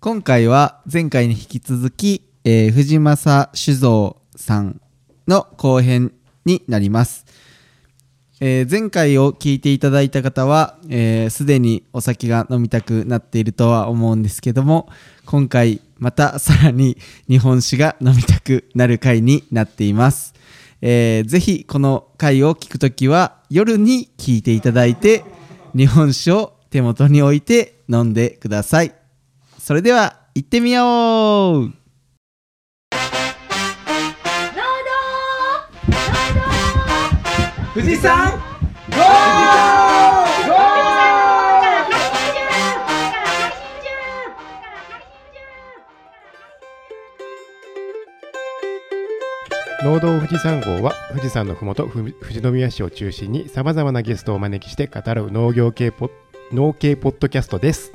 今回は前回に引き続き、えー藤正酒造さんの後編になります。えー前回を聞いていただいた方はすで、にお酒が飲みたくなっているとは思うんですけども今回またさらに 日本酒が飲みたくなる回になっています、えーぜひこの回を聞くときは夜に聞いていただいて日本酒を手元に置いて飲んでくださいそれでは行ってみよう。富士山農道富士山号は富士山のふもと富士宮市を中心にさまざまなゲストをお招きして語る農業系ポ農系ポッドキャストです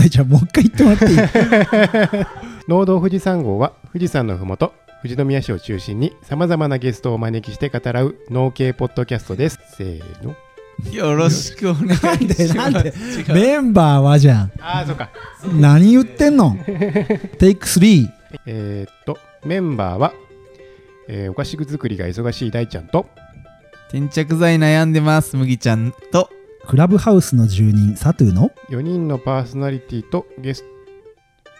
大ちゃんもう一回言ってもらっていい？農道富士山号は富士山のふもと富士宮市を中心にさまざまなゲストをお招きして語らう農系ポッドキャストです。せーの。よろしくお願いしまなんすでなんで？メンバーはじゃん。ああそうか。何言ってんの？テイク3えー、っとメンバーは、えーお菓子作りが忙しい大ちゃんと転着剤悩んでます麦ちゃんとクラブハウスの住人サトゥの？4人のパーソナリティとゲス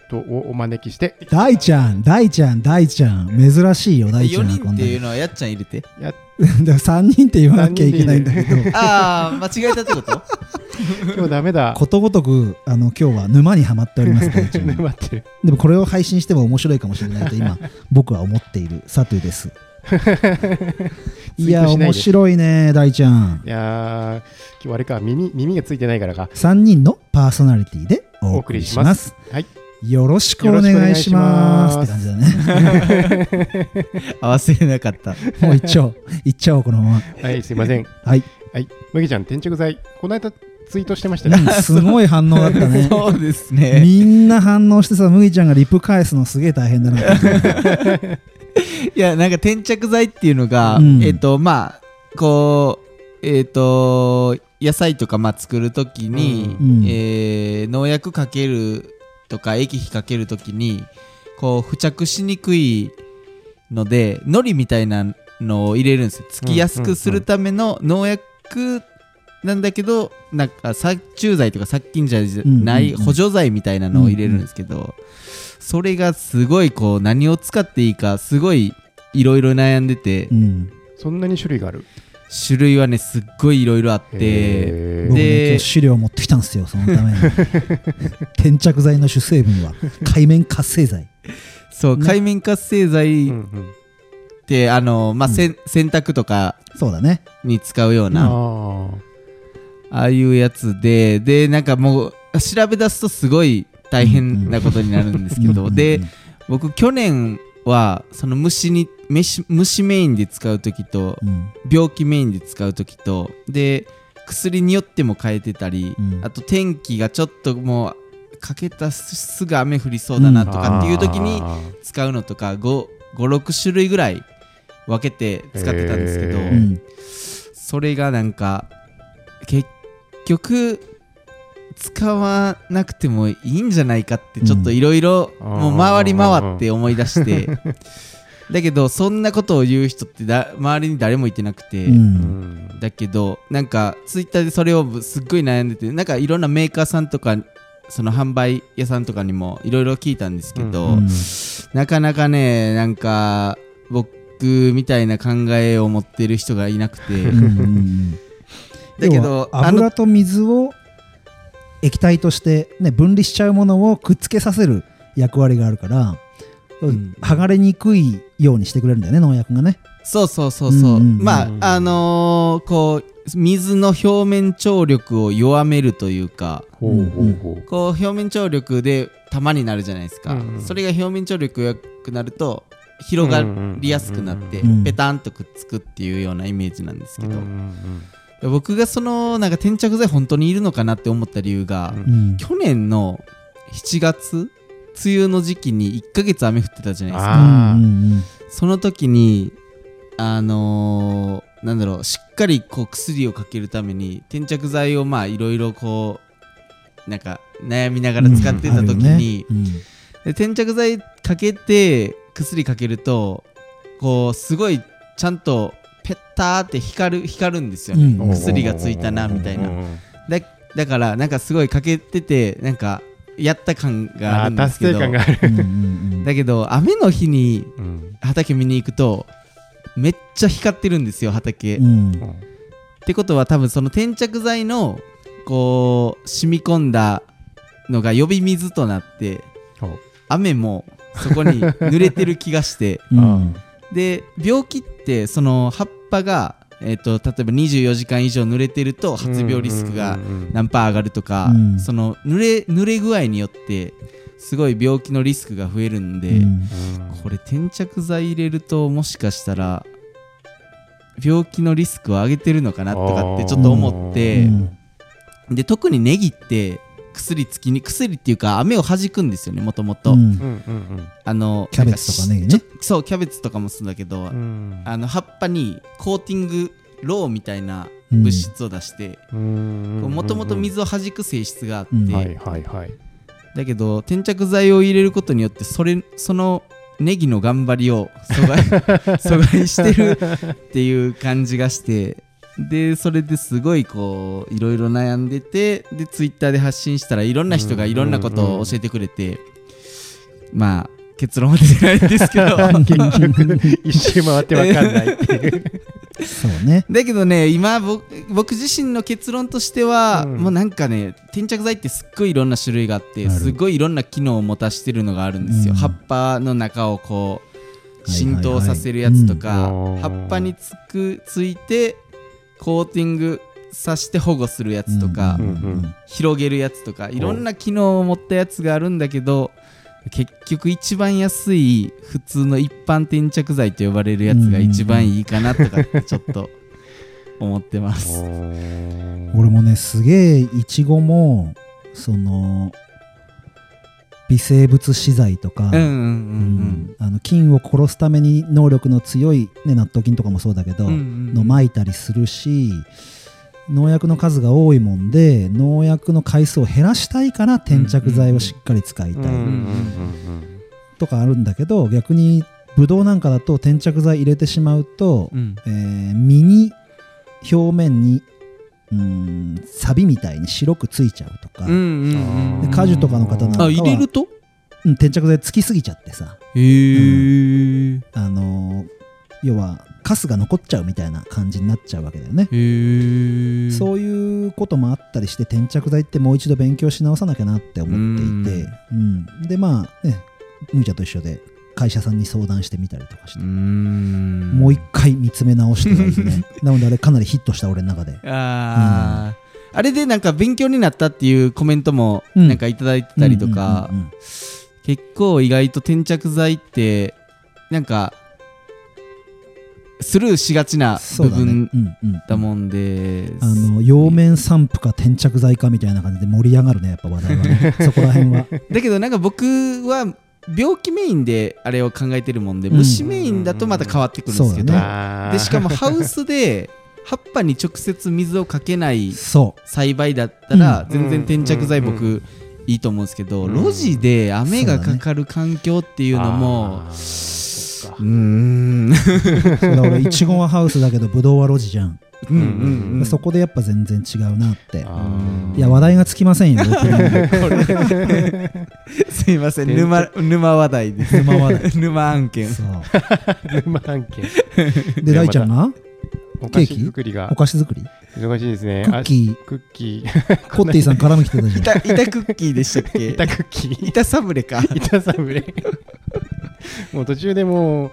トをお招きして。大ちゃん大ちゃん大ちゃん。珍しいよ大ちゃ4んが人っていうこんなにのはやっちゃんいるて？やだから3人って言わなきゃいけないんだけど。ああ間違えたってこと？今日ダメだ。ことごとくあの今日は沼にはまっております 大ちゃん。待ってる。でもこれを配信しても面白いかもしれないと今僕は思っているサトゥです いや面白いね大ちゃん。いやー今日はあれか耳耳がついてないからか。3人のパーソナリティでお送りします。はい。よろしくお願いします。って感じだね。合わせれなかった。もう一丁一ちゃおうこのまま。はいすいません。はい、はい。麦ちゃん転着剤この間ツイートしてましたね。うん、すごい反応だったね。そうですね。みんな反応してさ麦ちゃんがリプ返すのすげえ大変だな いやなんか転着剤っていうのが、うん。えっ、とまあこうえっ、と野菜とかまあ作るときに、うんえー農薬かけるとか液肥かけるときにこう付着しにくいので海苔みたいなのを入れるんですよ。つきやすくするための農薬なんだけどなんか殺虫剤とか殺菌剤じゃないうんうんうん。補助剤みたいなのを入れるんですけど、それがすごいこう何を使っていいかすごいいろいろ悩んでて、うん。そんなに種類がある？種類はねすっごいいろいろあって。へ僕ねで今日資料持ってきたんですよそのために。転着剤の主成分は海面活性剤。ねそう海面活性剤っーうんうん。て、あのまあ、うん。せん洗濯とかそうだね。に使うような、あああいうやつででなんかもう調べ出すとすごい大変なことになるんですけど、で僕去年はその虫に虫虫メインで使う時とうん。病気メインで使う時とで薬によっても変えてたり、うん。あと天気がちょっともうかけたすぐ雨降りそうだなとかっていう時にあ使うのとか56種類ぐらい分けて使ってたんですけど、それがなんか結局使わなくてもいいんじゃないかってちょっといろいろうん。もう回り回って思い出して。だけどそんなことを言う人ってだ周りに誰もいてなくて、うん。んだけどなんかツイッターでそれをすっごい悩んでてなんかいろんなメーカーさんとかその販売屋さんとかにもいろいろ聞いたんですけど、うん。なかなかねなんか僕みたいな考えを持ってる人がいなくて、だけ要どは油と水を液体として、ね、分離しちゃうものをくっつけさせる役割があるから、ん。剥がれにくいようにしてくれるんだよね農薬がね。そうそうそうそう、うんうんうん。まああのーこう水の表面張力を弱めるというかほうほうほう。こう表面張力で玉になるじゃないですか、うんうん。それが表面張力弱くなると広がりやすくなってうんペタンとくっつくっていうようなイメージなんですけど、うんうん僕がそのなんか転着剤本当にいるのかなって思った理由が、うん。うん去年の7月梅雨の時期に1ヶ月雨降ってたじゃないですか。その時にあのーなんだろうしっかりこう薬をかけるために転着剤をまあいろいろこうなんか悩みながら使ってた時に、うんで転着剤かけて薬かけるとこうすごいちゃんとペッターって光る光るんですよね、うん。薬がついたなみたいな。だだからなんかすごいかけててなんかやった感があるんですけど。だけど雨の日にうん。畑見に行くとめっちゃ光ってるんですよ畑、っうん。てことは多分その転着剤のこう染み込んだのが呼び水となってほ雨もそこに濡れてる気がして。うん。で病気ってその葉っぱが、えー、と例えば24時間以上濡れてると発病リスクがうんうんうん何パー上がるとか、うん。その濡れ濡れ具合によってすごい病気のリスクが増えるんで、うん。うんこれ転着剤入れるともしかしたら病気のリスクを上げてるのかなとかってちょっと思って、うん。で特にネギって薬つきに薬っていうか雨を弾くんですよねもともとあのキャベツとかね。そうキャベツとかもそうだけど、うん。うんあの葉っぱにコーティングローみたいな物質を出してうん。もともと水を弾く性質があって、うん。はいはいはい。だけど転着剤を入れることによってそれそのネギの頑張りを阻害 阻害してるっていう感じがしてでそれですごいこういろいろ悩んでてでツイッターで発信したらいろんな人がいろんなことを教えてくれて、まあ結論は出てないんですけど。結局、一周回ってわかんないっていう。そうね。だけどね今僕僕自身の結論としては、うん。もうなんかね転着剤ってすっごいいろんな種類があってすごいいろんな機能を持たしてるのがあるんですよ、うん。葉っぱの中をこう浸透させるやつとか、うん。葉っぱにつくついてコーティングさして保護するやつとか、うんうん広げるやつとかいろんな機能を持ったやつがあるんだけど結局一番安い普通の一般転着剤と呼ばれるやつが一番いいかなとかって ちょっと思ってます。俺もねすげえいちごもその微生物資材とか、菌を殺すために能力の強い、ね、納豆菌とかもそうだけど、うんうんうん。の撒いたりするし農薬の数が多いもんで農薬の回数を減らしたいから転着剤をしっかり使いたい。とかあるんだけど逆にブドウなんかだと転着剤入れてしまうと、うん。えー実に表面にうんサビみたいに白くついちゃうとか、うんうんうんで果樹とかの方なんかあは入れると？うん転着剤つきすぎちゃってさ、へえあのー要はカスが残っちゃうみたいな感じになっちゃうわけだよね、そういうこともあったりして転着剤ってもう一度勉強し直さなきゃなって思っていて、うん。でまあねむーちゃんと一緒で会社さんに相談してみたりとかして、ん。もう一回見つめ直してはいるね。なのであれかなりヒットした俺の中で。あー。あれでなんか勉強になったっていうコメントもうん。なんかいただいてたりとかうんうんうんうん。結構意外と転着剤ってなんかスルーしがちな部分うんうんだもんであの葉面散布か転着剤かみたいな感じで盛り上がるねやっぱ話題はね。そこら辺は。だけどなんか僕は病気メインであれを考えてるもんでうん。虫メインだとまた変わってくるんですけど、そうだねでしかもハウスで葉っぱに直接水をかけないそ栽培だったらうん。全然転着剤うん。僕いいと思うんですけど、うん。路地で雨がかかる環境っていうのもうーん。うそうだ俺いちごはハウスだけどぶどうは路地じゃん、うんうんうんそこでやっぱ全然違うなって。いや話題がつきませんよ すいません。沼沼話題です。沼話題。沼案件。そう。沼案件。で大ちゃんが？お菓子作りおが菓子作り？忙しいですね。クッキー。あクッキー。コッティさん絡みきてたじゃん。板板クッキーでしたっけ？板クッキー。板サブレか。板サブレ。もう途中でもう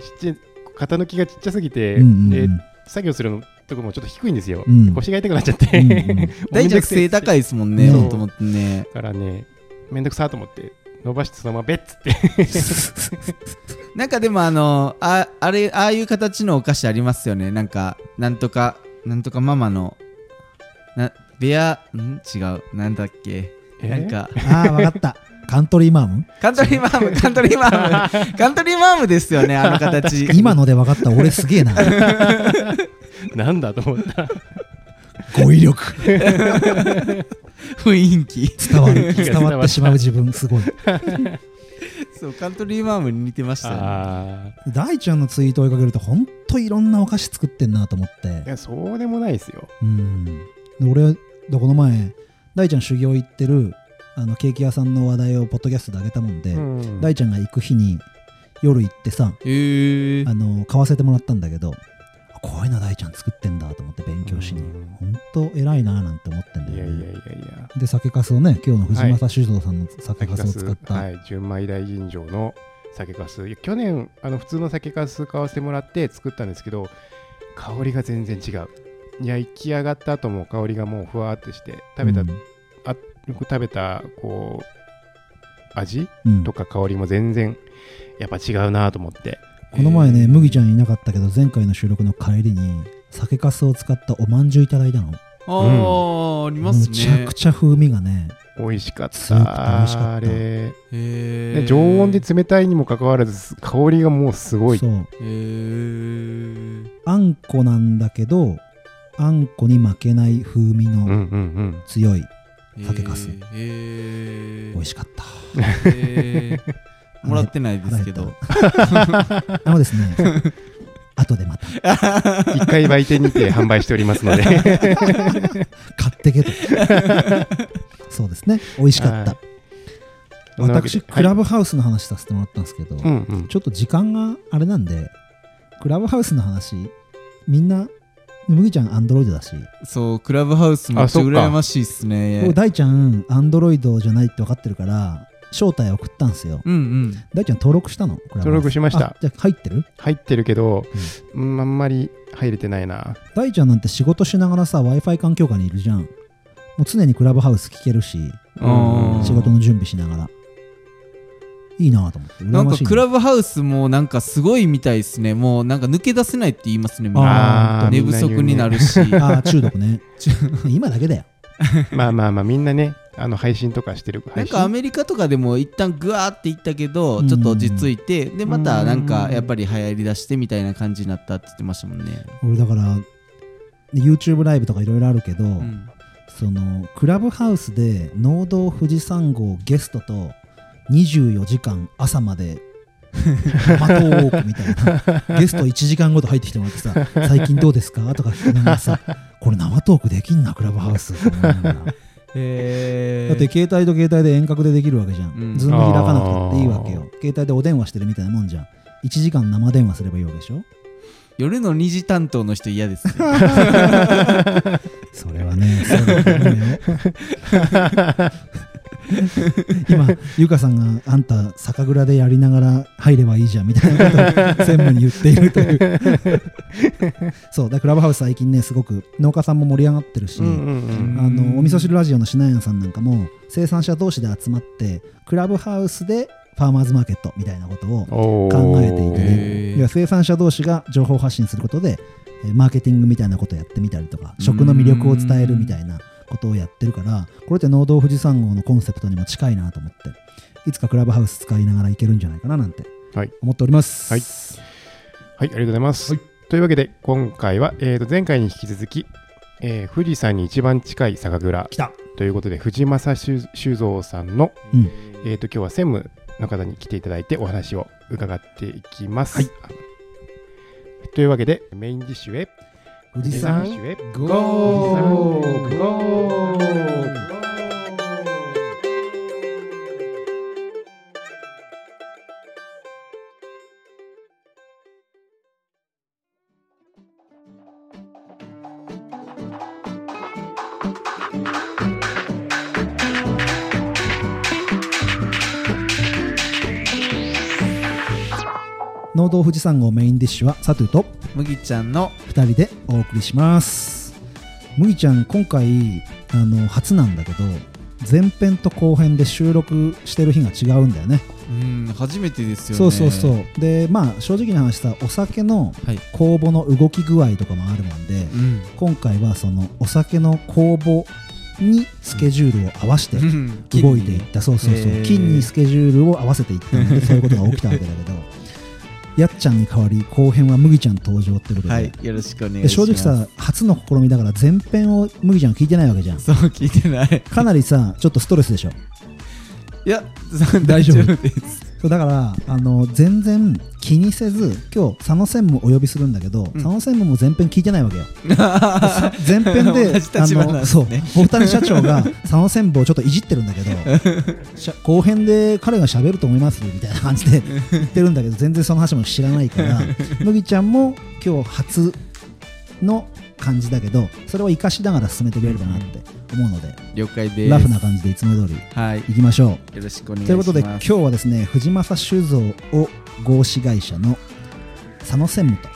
ちっちゃい型抜きがちっちゃすぎて、うんうんうん。で作業するのとこもちょっと低いんですよ、うん。腰が痛くなっちゃって、うんうん。大ちゃん背高いですもんねねほんと思ってね。だからねめんどくさと思って伸ばしてそのままベッつって。なんかでもあのああれああいう形のお菓子ありますよね。なんかなんとかなんとかママのなベアん？違う。なんだっけ。なんかああ分かったカントリーマーム？カントリーマーム カントリーマーム。カントリーマームですよね あの形。今ので分かった。俺すげえな。なんだと思った。語彙力。雰囲気。伝わる。伝わってしまう自分。すごい。そうカントリーマームに似てましたよね。あ大ちゃんのツイート追いかけるとほんといろんなお菓子作ってんなと思って。あいやそうでもないですよ。うん。で俺だこの前大ちゃん修行行ってるあのケーキ屋さんの話題をポッドキャストであげたもんで、うん。大ちゃんが行く日に夜行ってさへえあの買わせてもらったんだけどあこういうの大ちゃん作ってんだと思って勉強しに。うん。ほんと偉いななんて思ってんいやいやいだよねやいや。で酒粕をね今日の藤正酒造さんの酒粕を使った、はい、純米大吟醸の酒粕。去年あの普通の酒粕買わせてもらって作ったんですけど香りが全然違う。焼き上がった後も香りがもうふわーってして食べた、うん。あ僕食べたこう味うん。とか香りも全然やっぱ違うなと思って。この前ね麦ちゃんいなかったけど前回の収録の帰りに酒粕を使ったおまんじゅういただいたの。ああ、ありますむちゃねくちゃ風味がね美味しかった。強くて美味しかった。あれ、へえね常温で冷たいにもかかわらず香りがもうすごい。そう。へえあんこなんだけどあんこに負けない風味のうんうんうん。強い酒粕へえ美味しかった、へー。もらってないですけど。あのですね 後でまた。一回売店にて販売しておりますので。買ってけと。そうですね。美味しかった、私クラブハウスの話させてもらったんですけど、うんうん。ちょっと時間があれなんでクラブハウスの話みんな麦ちゃんアンドロイドだし。そうクラブハウスめっちゃ羨ましいっすね。僕大ちゃんアンドロイドじゃないって分かってるから招待送ったんですよ。うんうん。大ちゃん登録したの？クラブハウス。登録しました。あじゃあ入ってる？入ってるけど、うん、あんまり入れてないな。大ちゃんなんて仕事しながらさ w i f i 環境下にいるじゃん。もう常にクラブハウス聞けるし仕事の準備しながらいいなと思って。ななんかクラブハウスもなんかすごいみたいですね。もうなんか抜け出せないって言いますねみんな。あー寝不足になるし。あー中毒ね。今だけだよ。まあまあまあみんなねあの配信とかしてるなんかアメリカとかでも一旦グワーっていったけどうん。ちょっと落ち着いてでまたなんかやっぱり流行りだしてみたいな感じになったって言ってましたもんね。俺だから YouTube ライブとかいろいろあるけど、うん。そのクラブハウスで農道富士山号ゲストと24時間朝まで生トークみたいな。ゲスト1時間ごと入ってきてもらってさ「最近どうですか?」とか聞きながらさ「これ生トークできんなクラブハウス」って思いながらだへって携帯と携帯で遠隔でできるわけじゃん、うん。ズーム開かなくていいわけよ。携帯でお電話してるみたいなもんじゃん。1時間生電話すればいいわけでしょ？夜の2時担当の人嫌ですね。それはね、そうだと思うよ。今、ゆかさんがあんた酒蔵でやりながら入ればいいじゃんみたいなことを専務に言っているという。そう、だクラブハウス最近ね、すごく農家さんも盛り上がってるし、あのお味噌汁ラジオのしなやんさんなんかも生産者同士で集まってクラブハウスでファーマーズマーケットみたいなことを考えていてへねー。いや生産者同士が情報発信することでえーマーケティングみたいなことをやってみたりとか食の魅力を伝えるみたいなことをやってるからこれって農道富士山号のコンセプトにも近いなと思っていつかクラブハウス使いながらいけるんじゃないかななんてはい。思っております、はい。はい、ありがとうございます。というわけで、今回は、えー、と前回に引き続き、えー富士山に一番近い酒蔵来た。ということで、藤正酒酒造さんの、うん。えー、と今日は専務の方に来ていただいてお話を伺っていきます。はい。というわけで、メインディッシュへ、富士山富士山へゴゴー。ーゴー農道富士山号メインディッシュはサトゥと麦ちゃんの2人でお送りします。麦ちゃん今回あの初なんだけど前編と後編で収録してる日が違うんだよね。うん初めてですよね。そうそうそう。でまあ正直な話さお酒のはい。酵母の動き具合とかもあるもんでうん。今回はそのお酒の酵母にスケジュールを合わせてうん。動いていった。そうそうそう。へー。金にスケジュールを合わせていったのでそういうことが起きたわけだけど やっちゃんに代わり後編は麦ちゃん登場ってことで,、はいよろしくお願いでします。正直さ初の試みだから前編を麦ちゃん聞いてないわけじゃん。そう聞いてない。かなりさちょっとストレスでしょ。いや大丈夫ですそうだからあの全然気にせず今日佐野専務お呼びするんだけど、佐野専務も前編聞いてないわけよ。さ前編で同じ立場なんですそうね大谷社長が佐野専務をちょっといじってるんだけど しゃ後編で彼が喋ると思いますみたいな感じで 言ってるんだけど全然その話も知らないから麦ちゃんも今日初の感じだけどそれを生かしながら進めてくれるかなって思うので了解です。ラフな感じでいつも通りはい。いきましょう。よろしくお願いしというますことで今日はですね藤正酒造を合資会社の佐野専務と、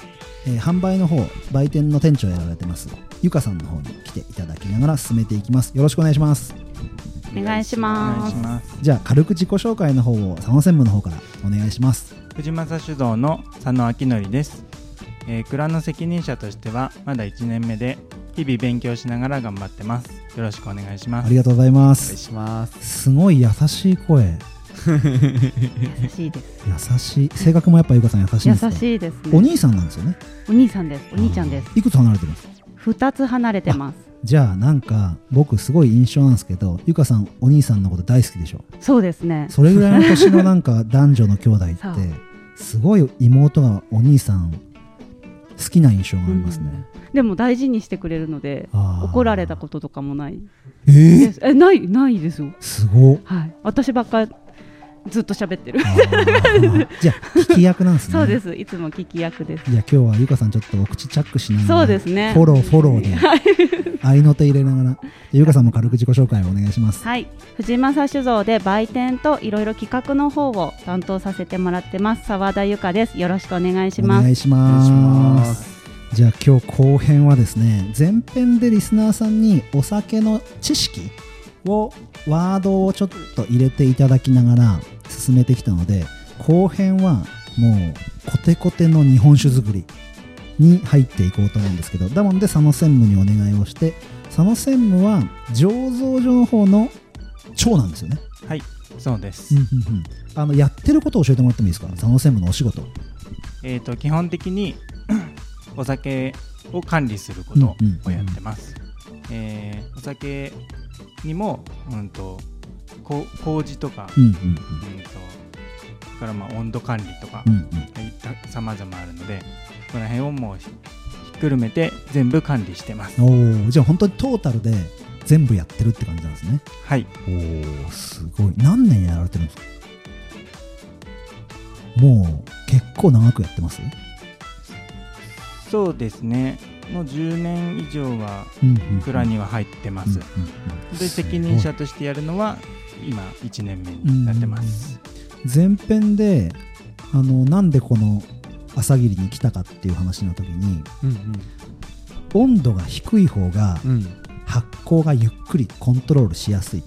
えー販売の方売店の店長をやられてますゆかさんの方に来ていただきながら進めていきます。よろしくお願いします。お願いしお願ますいします。じゃあ軽く自己紹介の方を佐野専務の方からお願いします。藤正酒造の佐野明則です、えー、蔵の責任者としてはまだ1年目で日々勉強しながら頑張ってます。よろしくお願いします。ありがとうございまお願いすします。すごい優しい声。優しいです。優しい。性格もやっぱゆかさん優しいん優ですかしいですね。お兄さんなんですよね。お兄さんです。お兄ちゃんです。いくつ離れてるんです？か二つ離れてます。じゃあなんか僕すごい印象なんですけどゆかさんお兄さんのこと大好きでしょ？そうですね。それぐらいの年のなんか 男女の兄弟ってすごい妹がお兄さん好きな印象がありますね、でも大事にしてくれるので怒られたこととかもない。えー？えないないですよ。すごっ。はい。私ばっかずっと喋ってる。じゃあ聞き役なんですね。そうです。いつも聞き役です。いや今日はゆかさんちょっとお口チャックしながらそうですね。フォローフォローで 合いの手入れながらゆかさんも軽く自己紹介をお願いします。はい。藤正酒造で売店といろいろ企画の方を担当させてもらってます。澤田由香です。よろしくお願いしおます。お願いしまます。じゃあ今日後編はですね前編でリスナーさんにお酒の知識をワードをちょっと入れていただきながら進めてきたので後編はもうコテコテの日本酒作りに入っていこうと思うんですけどだもんで佐野専務にお願いをして佐野専務は醸造所の方の長なんですよね、はいそうです、うんうんうん。あのやってることを教えてもらってもいいですか？佐野専務のお仕事。えー、と基本的にお酒を管理することをやってます、えーお酒にも、うん、とこ麹とか、うんうんうん、とそれからまあ温度管理とかうんうん。うんさまざまあるのでこの辺をもうひひっくるめて全部管理してます。おおじゃあ本当にトータルで全部やってるって感じなんですね。はい。おおすごい。何年やられてるんですか？もう結構長くやってます？そうですねもう10年以上は蔵には入ってます、で責任者としてやるのは今1年目になってます、前編であのなんでこの朝霧に来たかっていう話の時にうん温度が低い方がうんうん発酵がゆっくりコントロールしやすい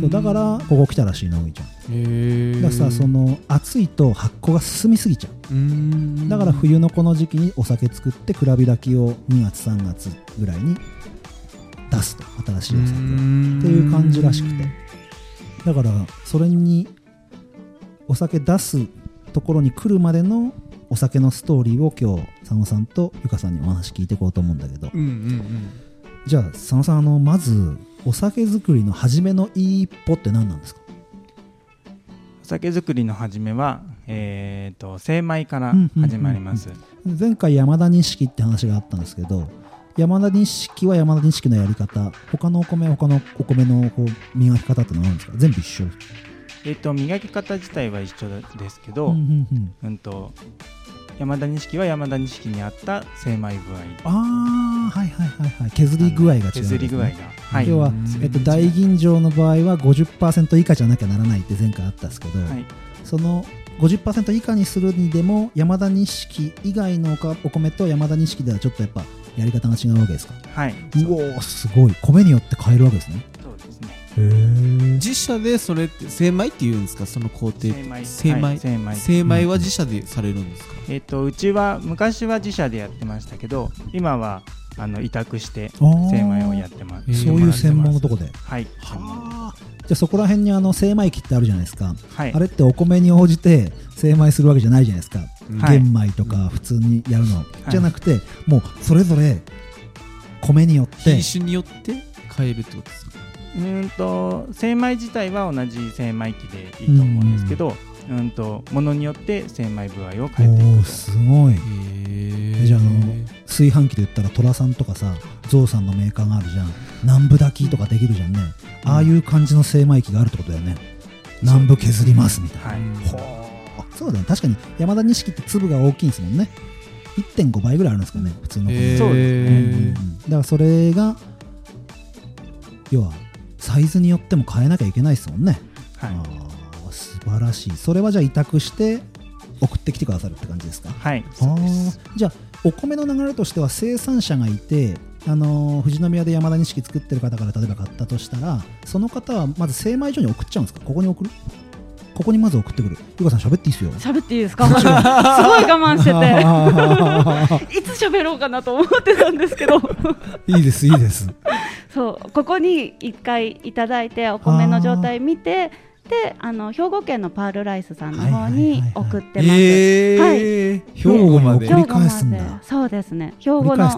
そうだからここ来たらしいのおいちゃん。だからさその暑いと発酵が進みすぎちゃう。だから冬のこの時期にお酒作って蔵開きを2月3月ぐらいに出すと新しいお酒を。っていう感じらしくて。だからそれにお酒出すところに来るまでのお酒のストーリーを今日佐野さんとゆかさんにお話聞いていこうと思うんだけど。うんうんじゃあ佐野さんあのまずお酒作りの初めの一歩って何なんですか？お酒造りの始めは、えー、と精米から始まります、前回山田錦って話があったんですけど山田錦は山田錦のやり方他のお米は他のお米のこう磨き方ってのはあるんですか？全部一緒えー、と磨き方自体は一緒ですけど、ううんんうん。うんと山田錦は山田錦に合った精米具合。ああはいはいはいはい。削り具合が違うね、削り具合が、はい、要はうん、えっと、大吟醸の場合は50%以下じゃなきゃならないって前回あったんですけど、はい、その50%以下にするにでも山田錦以外のおかお米と山田錦ではちょっとやっぱやり方が違うわけですか？はい、うおーすごい。米によって変えるわけですね自社でそれって精米って言うんですか？その工程精米。精米。はい精米。精米は自社でされるんですか？えっ、とうちは昔は自社でやってましたけど今はあの委託して精米をやってます。そういう専門のとこで。はい。じゃあそこら辺にあの精米機ってあるじゃないですか。はい。あれってお米に応じて精米するわけじゃないじゃないですか、はい。玄米とか普通にやるの、じゃなくてもうそれぞれ米によって品種によって変えるってことですか？うーんと精米自体は同じ精米機でいいと思うんですけど、うん。とものによって精米具合をお変えていくーすごい。じゃああの炊飯器で言ったら寅さんとかさゾウさんのメーカーがあるじゃん。南部炊きとかできるじゃんね、ああいう感じの精米機があるってことだよね。南部削りますみたいな、はい。そうだね。確かに山田錦って粒が大きいんですもんね。1.5倍ぐらいあるんですかね普通のそうですね。うんうんうん。だからそれが要はサイズによっても変えなきゃいけないですもんね、はい。あー素晴らしい。それはじゃあ委託して送ってきてくださるって感じですか？はいあそうです。ーじゃあお米の流れとしては生産者がいて、あのー富士宮で山田錦作ってる方から例えば買ったとしたらその方はまず精米所に送っちゃうんですか？ここに送る？ここにまず送ってくる。ゆかさん喋っていいですよ。喋っていいですか？すごい我慢してて。いつ喋ろうかなと思ってたんですけど。いいですいいですそうここに一回いただいてお米の状態見てであの兵庫県のパールライスさんの方に送ってます、えはい。ー兵庫まで？兵庫送り返すそうです。ね。兵庫の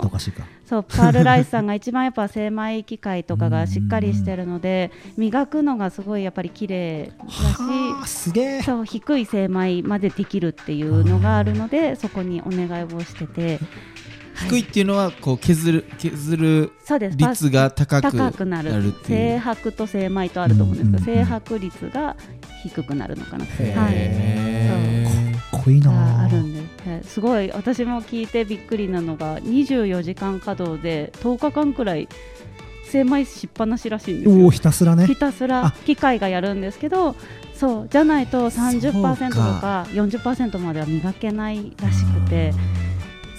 そうパールライスさんが一番やっぱ精米機械とかがしっかりしてるので磨くのがすごいやっぱり綺麗だはあすげえ。しそう低い精米までできるっていうのがあるのでそこにお願いをしてて低いっていうのはこう削る削るそうです。率が高く高くなる。なるっていう。精白と精米とあると思うんですけど、うんうんうん。精白率が低くなるのかな、へはい。ーかっこいいな。があるんです、はい。すごい。私も聞いてびっくりなのが24時間稼働で10日間くらい精米しっぱなしらしいんですよ。おおひたすらね。ひたすらあ。機械がやるんですけどそう。じゃないと30%とか40%までは磨けないらしくて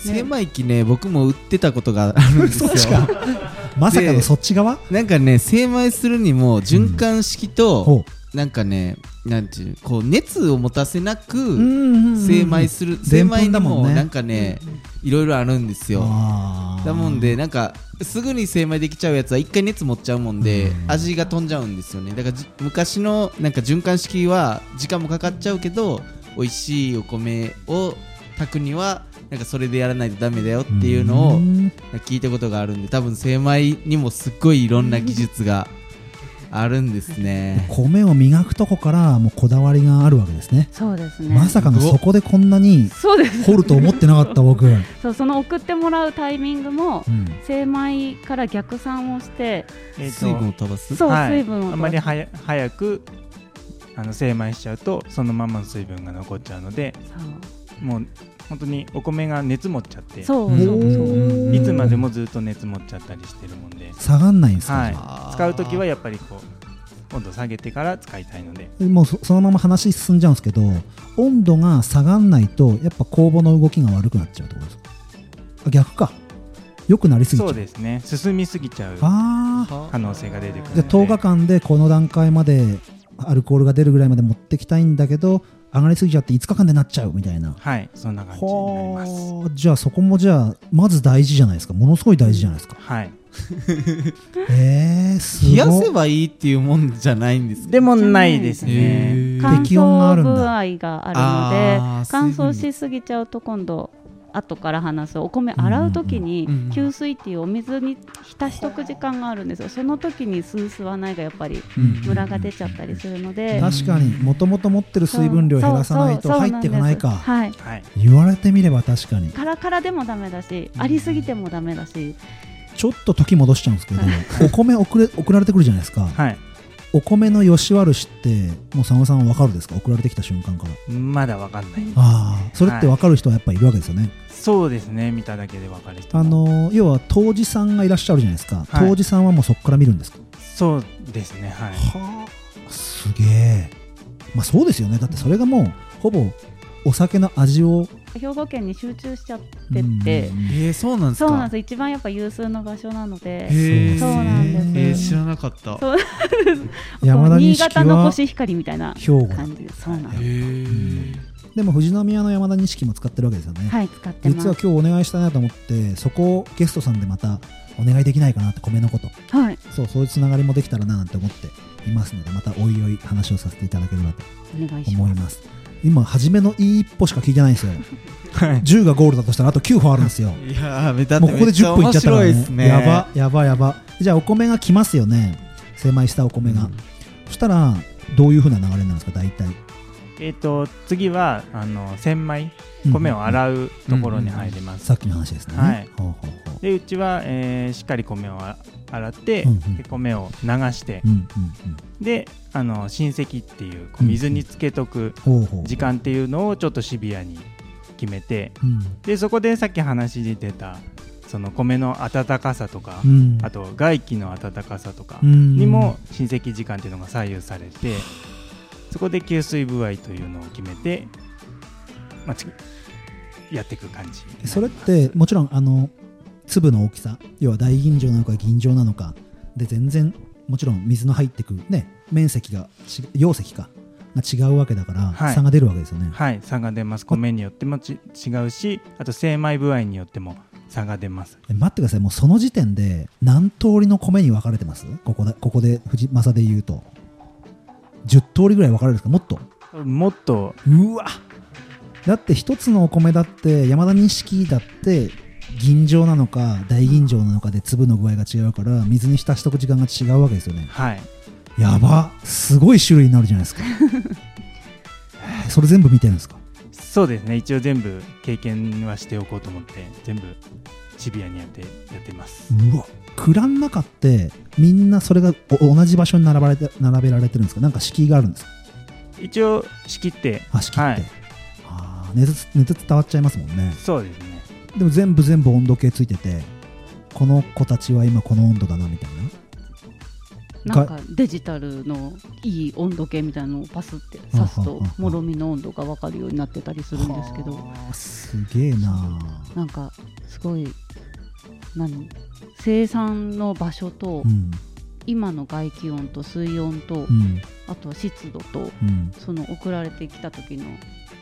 精米機ね僕も売ってたことがあるんですよ。まさかのそっち側？なんかね精米するにも循環式と、ほなんかねなんていうこう熱を持たせなくう精米する、精米にもなんかね、いろいろあるんですよ。だもんでなんかすぐに精米できちゃうやつは一回熱持っちゃうもんで、うん。味が飛んじゃうんですよね。だからじ昔のなんか循環式は時間もかかっちゃうけど美味しいお米を炊くにはなんかそれでやらないとダメだよっていうのをん。聞いたことがあるんで多分精米にもすっごいいろんな技術があるんですね。米を磨くとこからもうこだわりがあるわけですね。そうですね。まさかのそこでこんなにそうです。掘ると思ってなかった僕、う んそうその送ってもらうタイミングも精米から逆算をしてえーと水分を飛ばす？そう、はい。水分をあまりはや早くあの精米しちゃうとそのままの水分が残っちゃうのでもう本当にお米が熱持っちゃって。おそうそうそう。ーいつまでもずっと熱持っちゃったりしてるもんで、下がんないんですか、はい。使う時はやっぱりこう温度下げてから使いたいので。あもうそそのまま話進んじゃうんですけど温度が下がんないとやっぱ酵母の動きが悪くなっちゃうってことですか？あ逆か。良くなりすぎちゃそううですね。進みすぎちゃうああ可能性が出てくるので。じゃあ10日間でこの段階までアルコールが出るぐらいまで持ってきたいんだけど上がりすぎちゃって5日間でなっちゃうみたいな。はいそんな感じになります。はあじゃあそこもじゃあまず大事じゃないですか。ものすごい大事じゃないですか。はい。えー、すごい冷やせばいいっていうもんじゃないんですか？でもないですへねー乾適温があるんだ。燥具合があるのあでー乾燥しすぎちゃうと今度後から話すお米洗う時にうんうん吸水っていうお水に浸しとく時間があるんですよ。その時に吸う吸わないがやっぱりうんムラが出ちゃったりするので。確かに。もともと持ってる水分量を減らさないと入っていかないか。はい。言われてみれば確かに。はいカラカラでもダメだしありすぎてもダメだし。ちょっと時戻しちゃうんですけど お米送れ送られてくるじゃないですか。はい。お米の吉悪しってもう佐野さんは分かるですか？送られてきた瞬間から。まだわかんない。ああそれって分かる人はやっぱりいるわけですよね、そうですね見ただけでわかる人も。あの要は杜氏さんがいらっしゃるじゃないですか、はい。杜氏さんはもうそこから見るんですか？そうですねはい。はあすげえ。まあそうですよね。だってそれがもうほぼお酒の味を兵庫県に集中しちゃってうんてえー、そうなんですか？そうなんです。一番やっぱ有数の場所なので。へー。そうなんです。えー、知らなかった。そう山田新錦は潟のコシヒカリみたいな兵庫感じで。すそうなんへです。ーでも富士宮の山田錦も使ってるわけですよね、はい使ってます。実は今日お願いしたいなと思ってそこをゲストさんでまたお願いできないかなって米のこと。はい。そうそういうつながりもできたらななんて思っていますのでまたおいおい話をさせていただければとお願いします。思います。今初めのいい一歩しか聞いてないんですよ。はい。10がゴールだとしたらあと9歩あるんですよ。いやーめだってもうここで10分いっちゃったからね。めっちゃ面白いですね。やばやばやば。じゃあお米が来ますよね。精米したお米が、そしたらどういうふうな流れなんですか大体えっ、と次はあの千枚米を洗うところに入ります、さっきの話ですね、はい。ほうほうほう。でうちは、えーしっかり米をあ洗って、うんうん。で米を流してう、んうんうん。であの親戚っていう水につけとく時間っていうのをちょっとシビアに決めてうん。でそこでさっき話に出たその米の温かさとか、うん。あと外気の温かさとかうん。にも親戚時間っていうのが左右されてそこで吸水具合というのを決めて、まあ、ちやっていく感じそれってもちろんあの粒の大きさ要は大吟醸なのか銀醸なのかで全然もちろん水の入ってくね面積がち容積かが違うわけだから、はい。差が出るわけですよね、はい差が出ます。米によってもち違うしあと精米具合によっても差が出ます。え待ってください。もうその時点で何通りの米に分かれてます？ここでここで藤正で言うと10通りぐらい分かれるんですか？もっと？もっと。うわ。だって一つのお米だって山田錦だって銀醸なのか大吟醸なのかで粒の具合が違うから水に浸しとく時間が違うわけですよね。はい。やば。すごい種類になるじゃないですか。え ーそれ全部見てるんですか？そうですね。一応全部経験はしておこうと思って全部シビアにやってやってます。うわ蔵の中ってみんなそれがお同じ場所に並ばれて並べられてるんですか？なんか敷居があるんですか？一応仕切ってあ敷居って、はい。あー熱熱伝わっちゃいますもんね。そうですね。でも全部全部温度計ついててこの子たちは今この温度だなみたいな。なんかデジタルのいい温度計みたいなのをパスって刺すともろみの温度が分かるようになってたりするんですけど。はあすげえななんかすごい何？生産の場所とうん。今の外気温と水温とうん。あとは湿度とうん。その送られてきた時の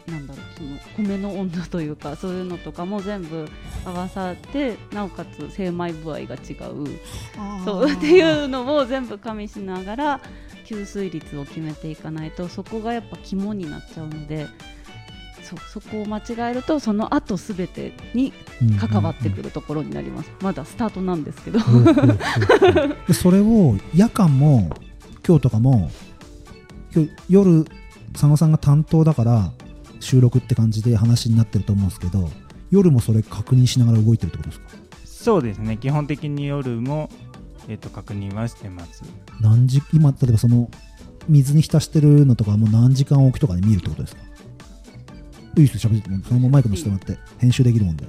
なんだろうその米の温度というかそういうのとかも全部合わさってなおかつ精米具合が違う。そうっていうのを全部加味しながら吸水率を決めていかないとそこがやっぱ肝になっちゃうのでそそこを間違えるとその後すべてに関わってくるところになります、まだスタートなんですけど。それを夜間も今日とかも今日夜佐野さんが担当だから収録って感じで話になってると思うんですけど夜もそれ確認しながら動いてるってことですか？そうですね基本的に夜も、えっと確認はしてます。何時今例えばその水に浸してるのとかはもう何時間おきとかで見るってことですか？いいですよ喋ってもそのままマイクのしてもらって編集できるもんで。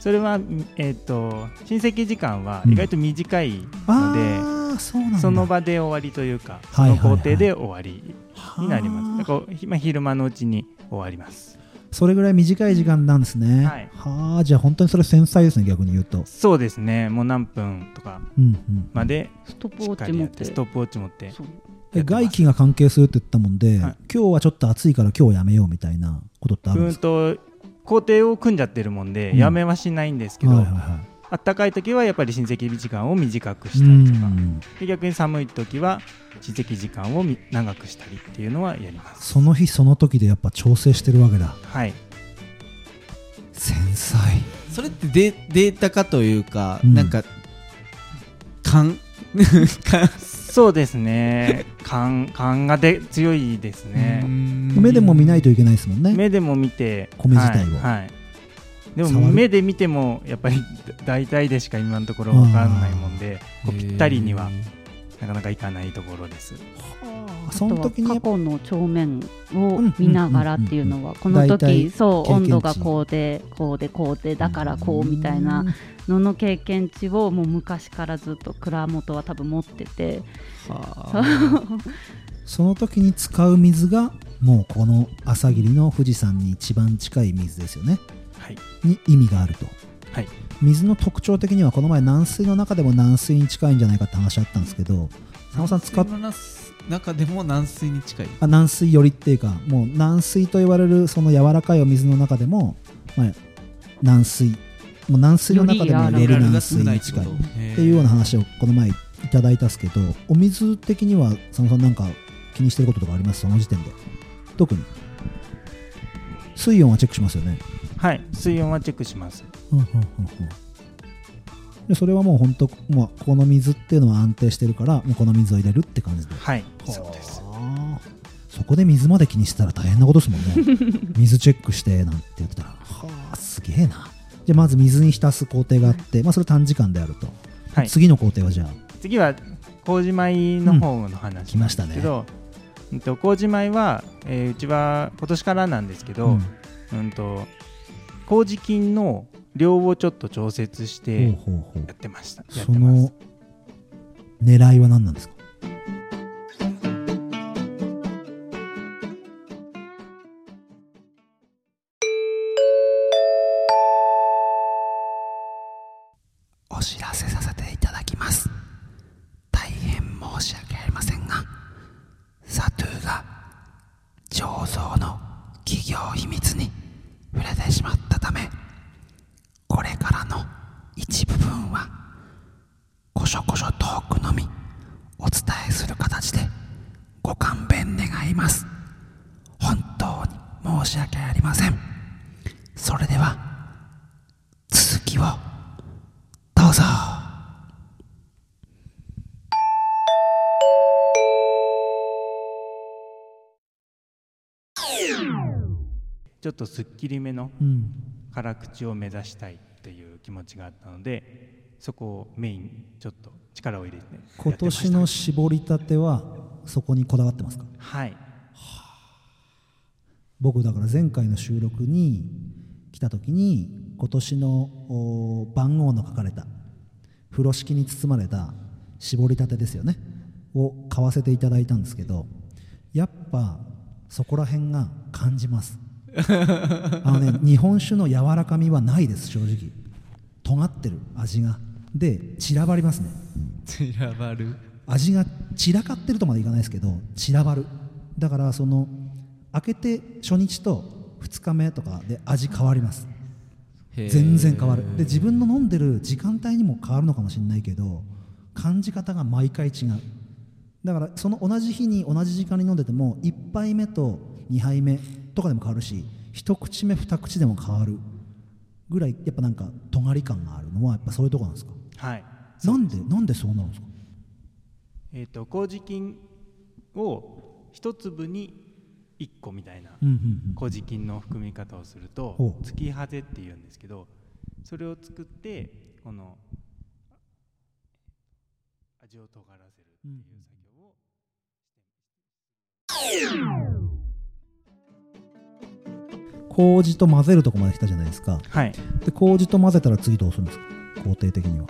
それは、えっと親戚時間はうん。意外と短いので、うなんだ。その場で終わりというか、はいはいはい。その工程で終わりになります。だからひまあ、昼間のうちに終わります。それぐらい短い時間なんですね。はい。はあじゃあ本当にそれ繊細ですね逆に言うと。そうですね、もう何分とかうんうんまでストップウしォッチ持って。て、ストップウォッチ持って外気が関係するって言ったもんで、はい。今日はちょっと暑いから今日やめようみたいなことってあるんうですか、んと工程を組んじゃってるもんで、うん。やめはしないんですけど、はいはいはあったかい時はやっぱり親戚時間を短くいしたりとか、うん。で逆に寒い時は親戚時間をみ長くしたりっていうのはやります。その日その時でやっぱ調整してるわけだ。はい、繊細。それってデデータ化というか、うん。なんか勘？勘？そうですね、感感がで強いですね。目でも見ないといけないですもんね。目でも見て米自体を。はいはい。でも目で見てもやっぱり大体でしか今のところわかんないもんでこうぴったりにはなかなかいかないところですその時に過去の帳面を見ながらっていうのはこの時そう温度がこうでこうでこうでだからこうみたいなのの経験値をもう昔からずっと蔵元は多分持ってて。その時に使う水がもうこの朝霧の富士山に一番近い水ですよね。はい。に意味があると、はい。水の特徴的にはこの前軟水の中でも軟水に近いんじゃないかって話あったんですけど佐野さん使っの中でも軟水に近い。あ軟水寄りっていうかもう軟水と言われるその柔らかいお水の中でも、まあ、軟水。もう軟水の中でも入れる軟水に近いっていうような話をこの前いただいたんですけどお水的には佐野さんなんか気にしてることとかあります？その時点で。特に。水温はチェックしますよね。はい。水温はチェックします。うんうんうんうんでそれはもう本当もうこの水っていうのは安定してるからもうこの水を入れるって感じで。はい。そうです。はあそこで水まで気にしてたら大変なことですもんね。水チェックしてなんて言ってたらはあすげえな。じゃあまず水に浸す工程があって、まあ、それ短時間であると、はい。次の工程はじゃあ。次は麹米の方の話なんですけど、うんと麹米は、えーうちは今年からなんですけど、うん。うんと麹菌の量をちょっと調節してやってました。その狙いは何なんですか？お知らせさせていただきます。大変申し訳ありませんがサトゥーが醸造の企業秘密に触れてしまったためこれからの一部分はこしょこしょトークのみお伝えする形でご勘弁願います。本当に申し訳ありません。それでは続きをどうぞ。ちょっとすっきりめのうん。辛口を目指したいっていう気持ちがあったのでそこをメインにちょっと力を入れて今年の絞りたてはそこにこだわってますか？はい。僕だから前回の収録に来た時に今年のお番号の書かれた風呂敷に包まれた絞りたてですよね？を買わせていただいたんですけどやっぱそこら辺が感じますあのね日本酒の柔らかみはないです正直。尖ってる味が。で散らばりますね。散らばる。味が散らかってるとまでいかないですけど散らばる。だからその開けて初日と2日目とかで味変わります。全然変わる。で自分の飲んでる時間帯にも変わるのかもしれないけど感じ方が毎回違う。だからその同じ日に同じ時間に飲んでても1杯目と2杯目とかでも変わるし一口目二口でも変わるぐらいやっぱなんか尖り感があるのはやっぱそういうとこなんですか？はい。なんでなんでそうなるんですか？えっ、と麹菌を一粒に1個みたいな麹菌の含み方をすると月ハゼっていうんですけどそれを作ってこの味を尖らせるっていう作業を麹と混ぜるとこまで来たじゃないですかはいで麹と混ぜたら次どうするんですか工程的には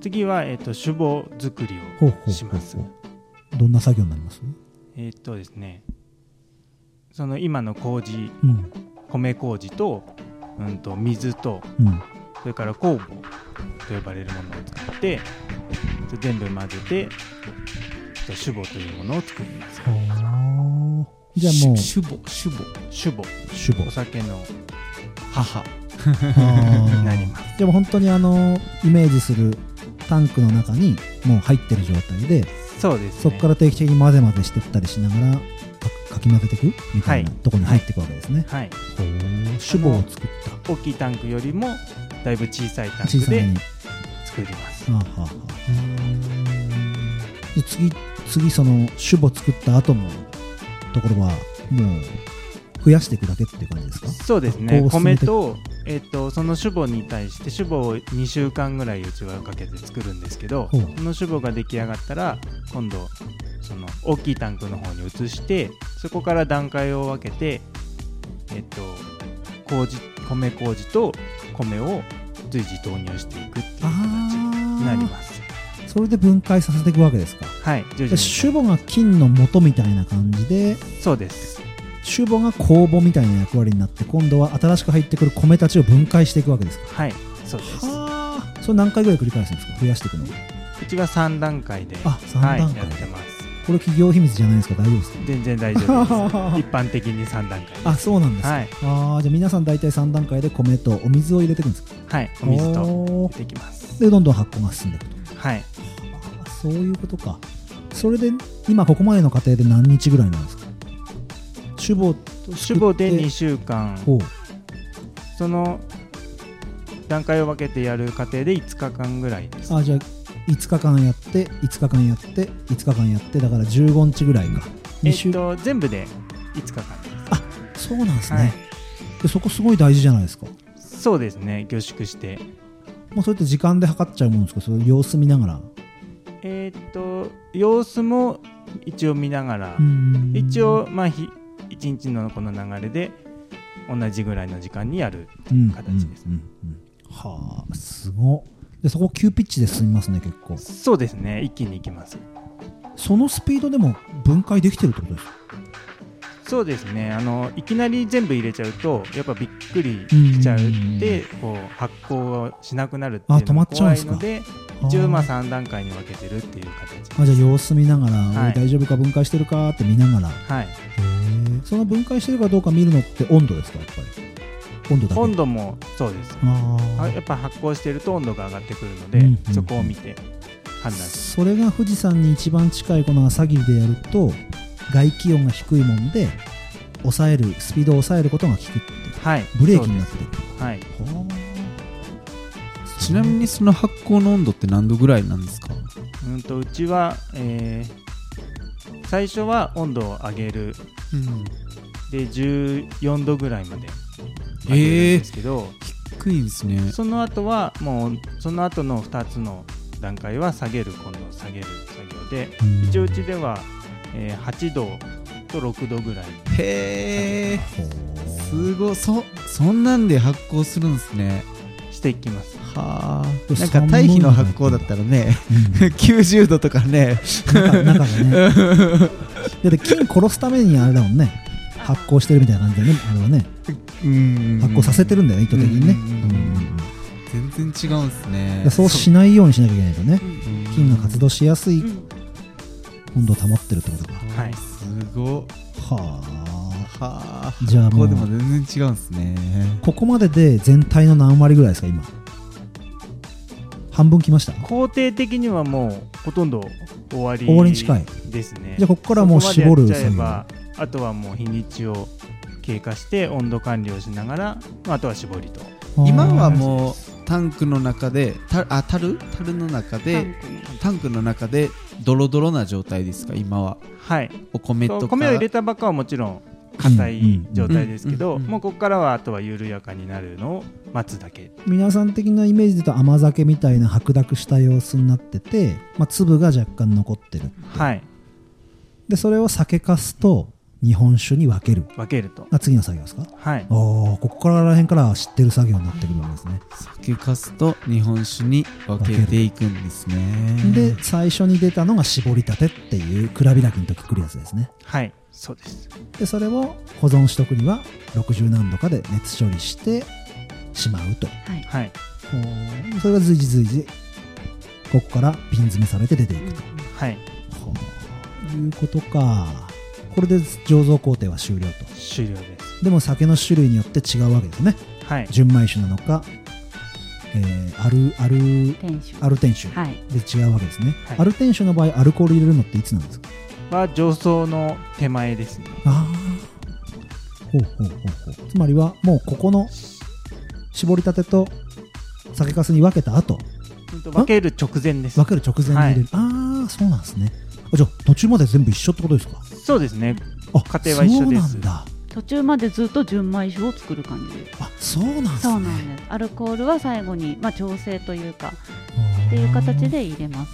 次は、えっと酒母作りをしますほうほうどんな作業になりますえっとですねその今の麹うん米麹と,、うん、と水とうんそれから酵母と呼ばれるものを使って全部混ぜて酒母というものを作りますじゃあもう。主母主母酒母酒母お酒の。母。になります。じゃあもう本当にあのイメージするタンクの中にもう入ってる状態でそうですね。そこから定期的に混ぜ混ぜしてったりしながらかかき混ぜてい。くみたいなはいとこに入っていくわけですね、はい。ほう。酒母を作った。大きいタンクよりもだいぶ小さいタンクで作ります。はあはあ次次その酒母作った後のところはもう増やしていくだけっていう感じですか？そうですね。米と,、えっとその酒母に対して酒母を2週間ぐらいうちはかけて作るんですけどその酒母が出来上がったら今度その大きいタンクの方に移してそこから段階を分けてえっと麹米麹と米を随時投入していくっていう形になりますそれで分解させていくわけですか。はい徐々でに酒母が金の元みたいな感じでそうです。酒母が酵母みたいな役割になって今度は新しく入ってくる米たちを分解していくわけですか。はいそうです。はあ。それ何回ぐらい繰り返すんですか？増やしていくの。うちは3段階で。あ三はい、段階やってます。これ企業秘密じゃないですか？大丈夫ですか？全然大丈夫です。一般的に3段階あそうなんですか、はい。あーじゃあ皆さん大体3段階で米とお水を入れていくんですか？はいお水と入れていきます。でどんどん発酵が進んでいくと。はいそういうことか。それで今ここまでの過程で何日ぐらいなんですか？酒母主母で2週間。その段階を分けてやる過程で5日間ぐらいです。あじゃあ5日間やって5日間やって5日間やってだから15日ぐらいか。2週、えっと全部で5日間。ですそうなんですね、はい。でそこすごい大事じゃないですか。そうですね。凝縮して。もうそれって時間で測っちゃうもんですか？それ様子見ながらえっと様子も一応見ながらうん。一応まあひ1日のこの流れで同じぐらいの時間にやるうん形です。うんうんうんはあすごっ。でそこ急ピッチで進みますね結構。そうですね。一気にいきます。そのスピードでも分解できてるってことですか？そうですね。あのいきなり全部入れちゃうとやっぱびっくりしちゃうってこう発酵をしなくなるってあ止まいうのがっちゃうんですか？怖いので一応まあ3段階に分けてるっていう形あじゃあ様子見ながら、はい。俺大丈夫か分解してるかって見ながら。へはい。えその分解してるかどうか見るのって温度ですかやっぱり？温度温度もそうです。あやっぱ発酵してると温度が上がってくるので、うんうんそこを見て判断すそれが富士山に一番近いこの朝霧でやると外気温が低いもんで抑えるスピードを抑えることが効くってるはい。ブレーキになってる。はい。はちなみにその発酵の温度って何度ぐらいなんですか？うんとうちは、えー最初は温度を上げる。うん。で14度ぐらいまで上げるんですけど、低いんですねその後はもうその後の2つの段階は下げる今度下げる作業で。うん。一応うちでは、えー8度と6度ぐらい。へえす。ごい。そそんなんで発酵するんですね。していきますなんか堆肥の発酵だったらね うん。90度とかね。中中がね。だって菌殺すためにあれだもんね。発酵してるみたいな感じでね。あれはね。うん。発酵させてるんだよね意図的にね。全然違うんですね。でそうしないようにしなきゃいけないとね。う。ん菌が活動しやすいうん。温度を保ってるってことかはい。すごっ。はあ。はあ。じゃあもうでも全然違うんですね。ここまでで全体の何割ぐらいですか今？半分きました。工程的にはもうほとんど終わり終わりに近い。ですねじゃあここからもう絞る作業。ばあとはもう日にちを経過して温度管理をしながら、まあ、あとは絞りと。今はもうタンクの中でたあ樽樽の中タでタンクの中でドロドロな状態ですか今は？はい。お米とか。米を入れたばっかはもちろん硬い状態ですけど、もうここからはあとは緩やかになるのを待つだけ。皆さん的なイメージで言うと甘酒みたいな白濁した様子になってて、まあ、粒が若干残ってるはい。でそれを酒粕と日本酒に分ける。分けると。が次の作業ですか？はい。おーここからら辺から知ってる作業になってくるわけですね。酒粕と日本酒に分けていくんですね。で最初に出たのが絞りたてっていう蔵開きの時来るやつですね。はい。そうです。でそれを保存しとくには60何度かで熱処理してしまうと。はい。はい。ほうそれが随時随時ここから瓶詰めされて出ていくと、はい。いうことか。これで醸造工程は終了と。終了です。でも酒の種類によって違うわけですね。はい。純米酒なのか、えーアルアル店主アルテン酒。はい。で違うわけですね、はい。アルテン酒の場合アルコール入れるのっていつなんですか？は上層の手前ですね。ああほうほうほうほう。つまりはもうここの絞りたてと酒粕に分けた後。分ける直前です。分ける直前に入れる、ああそうなんですね。あじゃあ途中まで全部一緒ってことですか？そうですね。あ過程は一緒です。そうなんだ。途中までずっと純米酒を作る感じで。すあそうなんですね。そうなんです。アルコールは最後に、まあ、調整というかっていう形で入れます。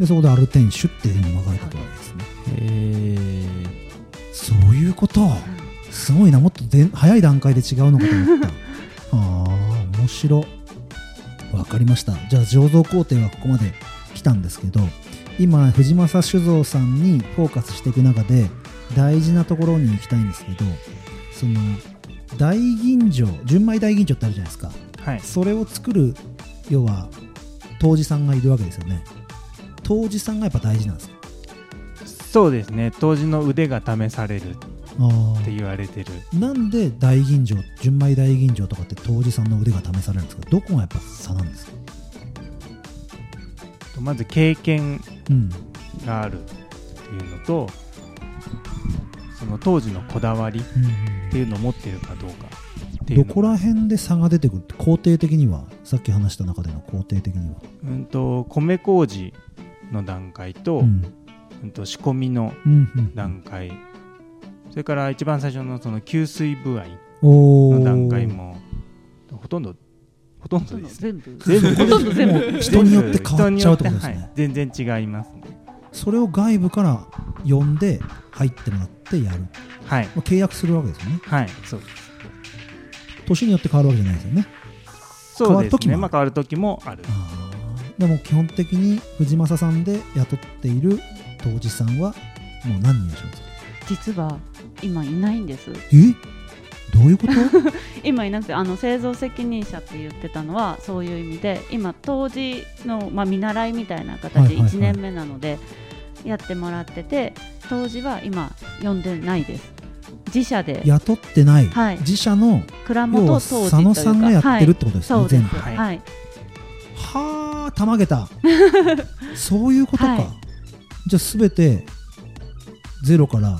でそこでアルテン酒っていうのに分かれたわけですね。へそういうこと。すごいな。もっとで早い段階で違うのかと思った。ああ面白。わかりました。じゃあ醸造工程はここまで来たんですけど今藤正酒造さんにフォーカスしていく中で大事なところに行きたいんですけどその大吟醸純米大吟醸ってあるじゃないですか。はい。それを作る要は杜氏さんがいるわけですよね。杜氏さんがやっぱ大事なんですか？そうですね。当時の腕が試されるって言われてる。なんで大吟醸純米大吟醸とかって杜氏さんの腕が試されるんですか？どこがやっぱ差なんですか？まず経験うん。があるっていうのとその当時のこだわりっていうのを持ってるかどうかっていうの。どこら辺で差が出てくる？って工程的にはさっき話した中での工程的には、うんと米麹の段階と,、ううんんと仕込みのうんうん。段階それから一番最初のその吸水具合の段階もほとんどほとんどです全部。全部ほとんど全部。人によって変わっちゃうってことですね。はい、全然違いますね。それを外部から呼んで入ってもらってやる、はい。まあ、契約するわけですよね。はい。そうです。年によって変わるわけじゃないですよね。そうです変わる時もねまあ変わる時もある。でも基本的に藤正さんで雇っている杜氏さんはもう何人いらっしゃるんですか？実は今いないんです。え？どういうこと？今いなくてあの製造責任者って言ってたのはそういう意味で今当時の、まあ、見習いみたいな形ではいはいはい。1年目なのでやってもらってて当時は今呼んでないです。自社で。雇ってない、はい。自社の蔵元当時佐野さんがやってるってことはい、ですね、そうです。全部はい。はい。はあたまげた。そういうことか、はい。じゃあ全てゼロから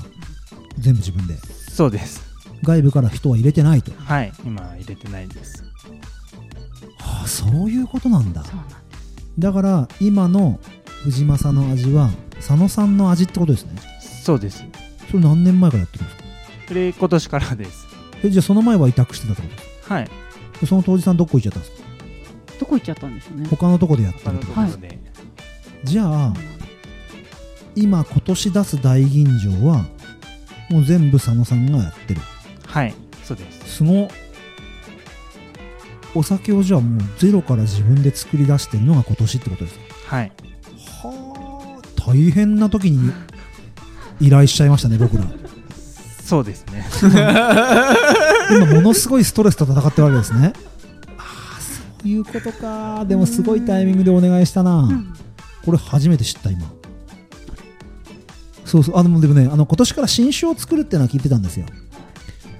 全部自分で。そうです。外部から人は入れてないと。はい。今入れてないです。はあそういうことなんだ。そうなんです。だから今の藤正の味は佐野さんの味ってことですね。そうです。それ何年前からやってるんですか？それ今年からです。えじゃあその前は委託してたってこと？ですはい。かその当時さんどこ行っちゃったんですか？どこ行っちゃったんでしょうね。他のとこでやって他ので、じゃあ今今年出す大吟醸はもう全部佐野さんがやってる。はいそうです。すごっお酒をじゃあもうゼロから自分で作り出してるのが今年ってことですか？はい。はあ大変な時に 依頼しちゃいましたね僕ら。そうですね。今ものすごいストレスと戦ってるわけですね。ああそういうことか。でもすごいタイミングでお願いしたな、うん。これ初めて知った今そうそう。あでもでもねあの今年から新酒を作るっていうのは聞いてたんですよ。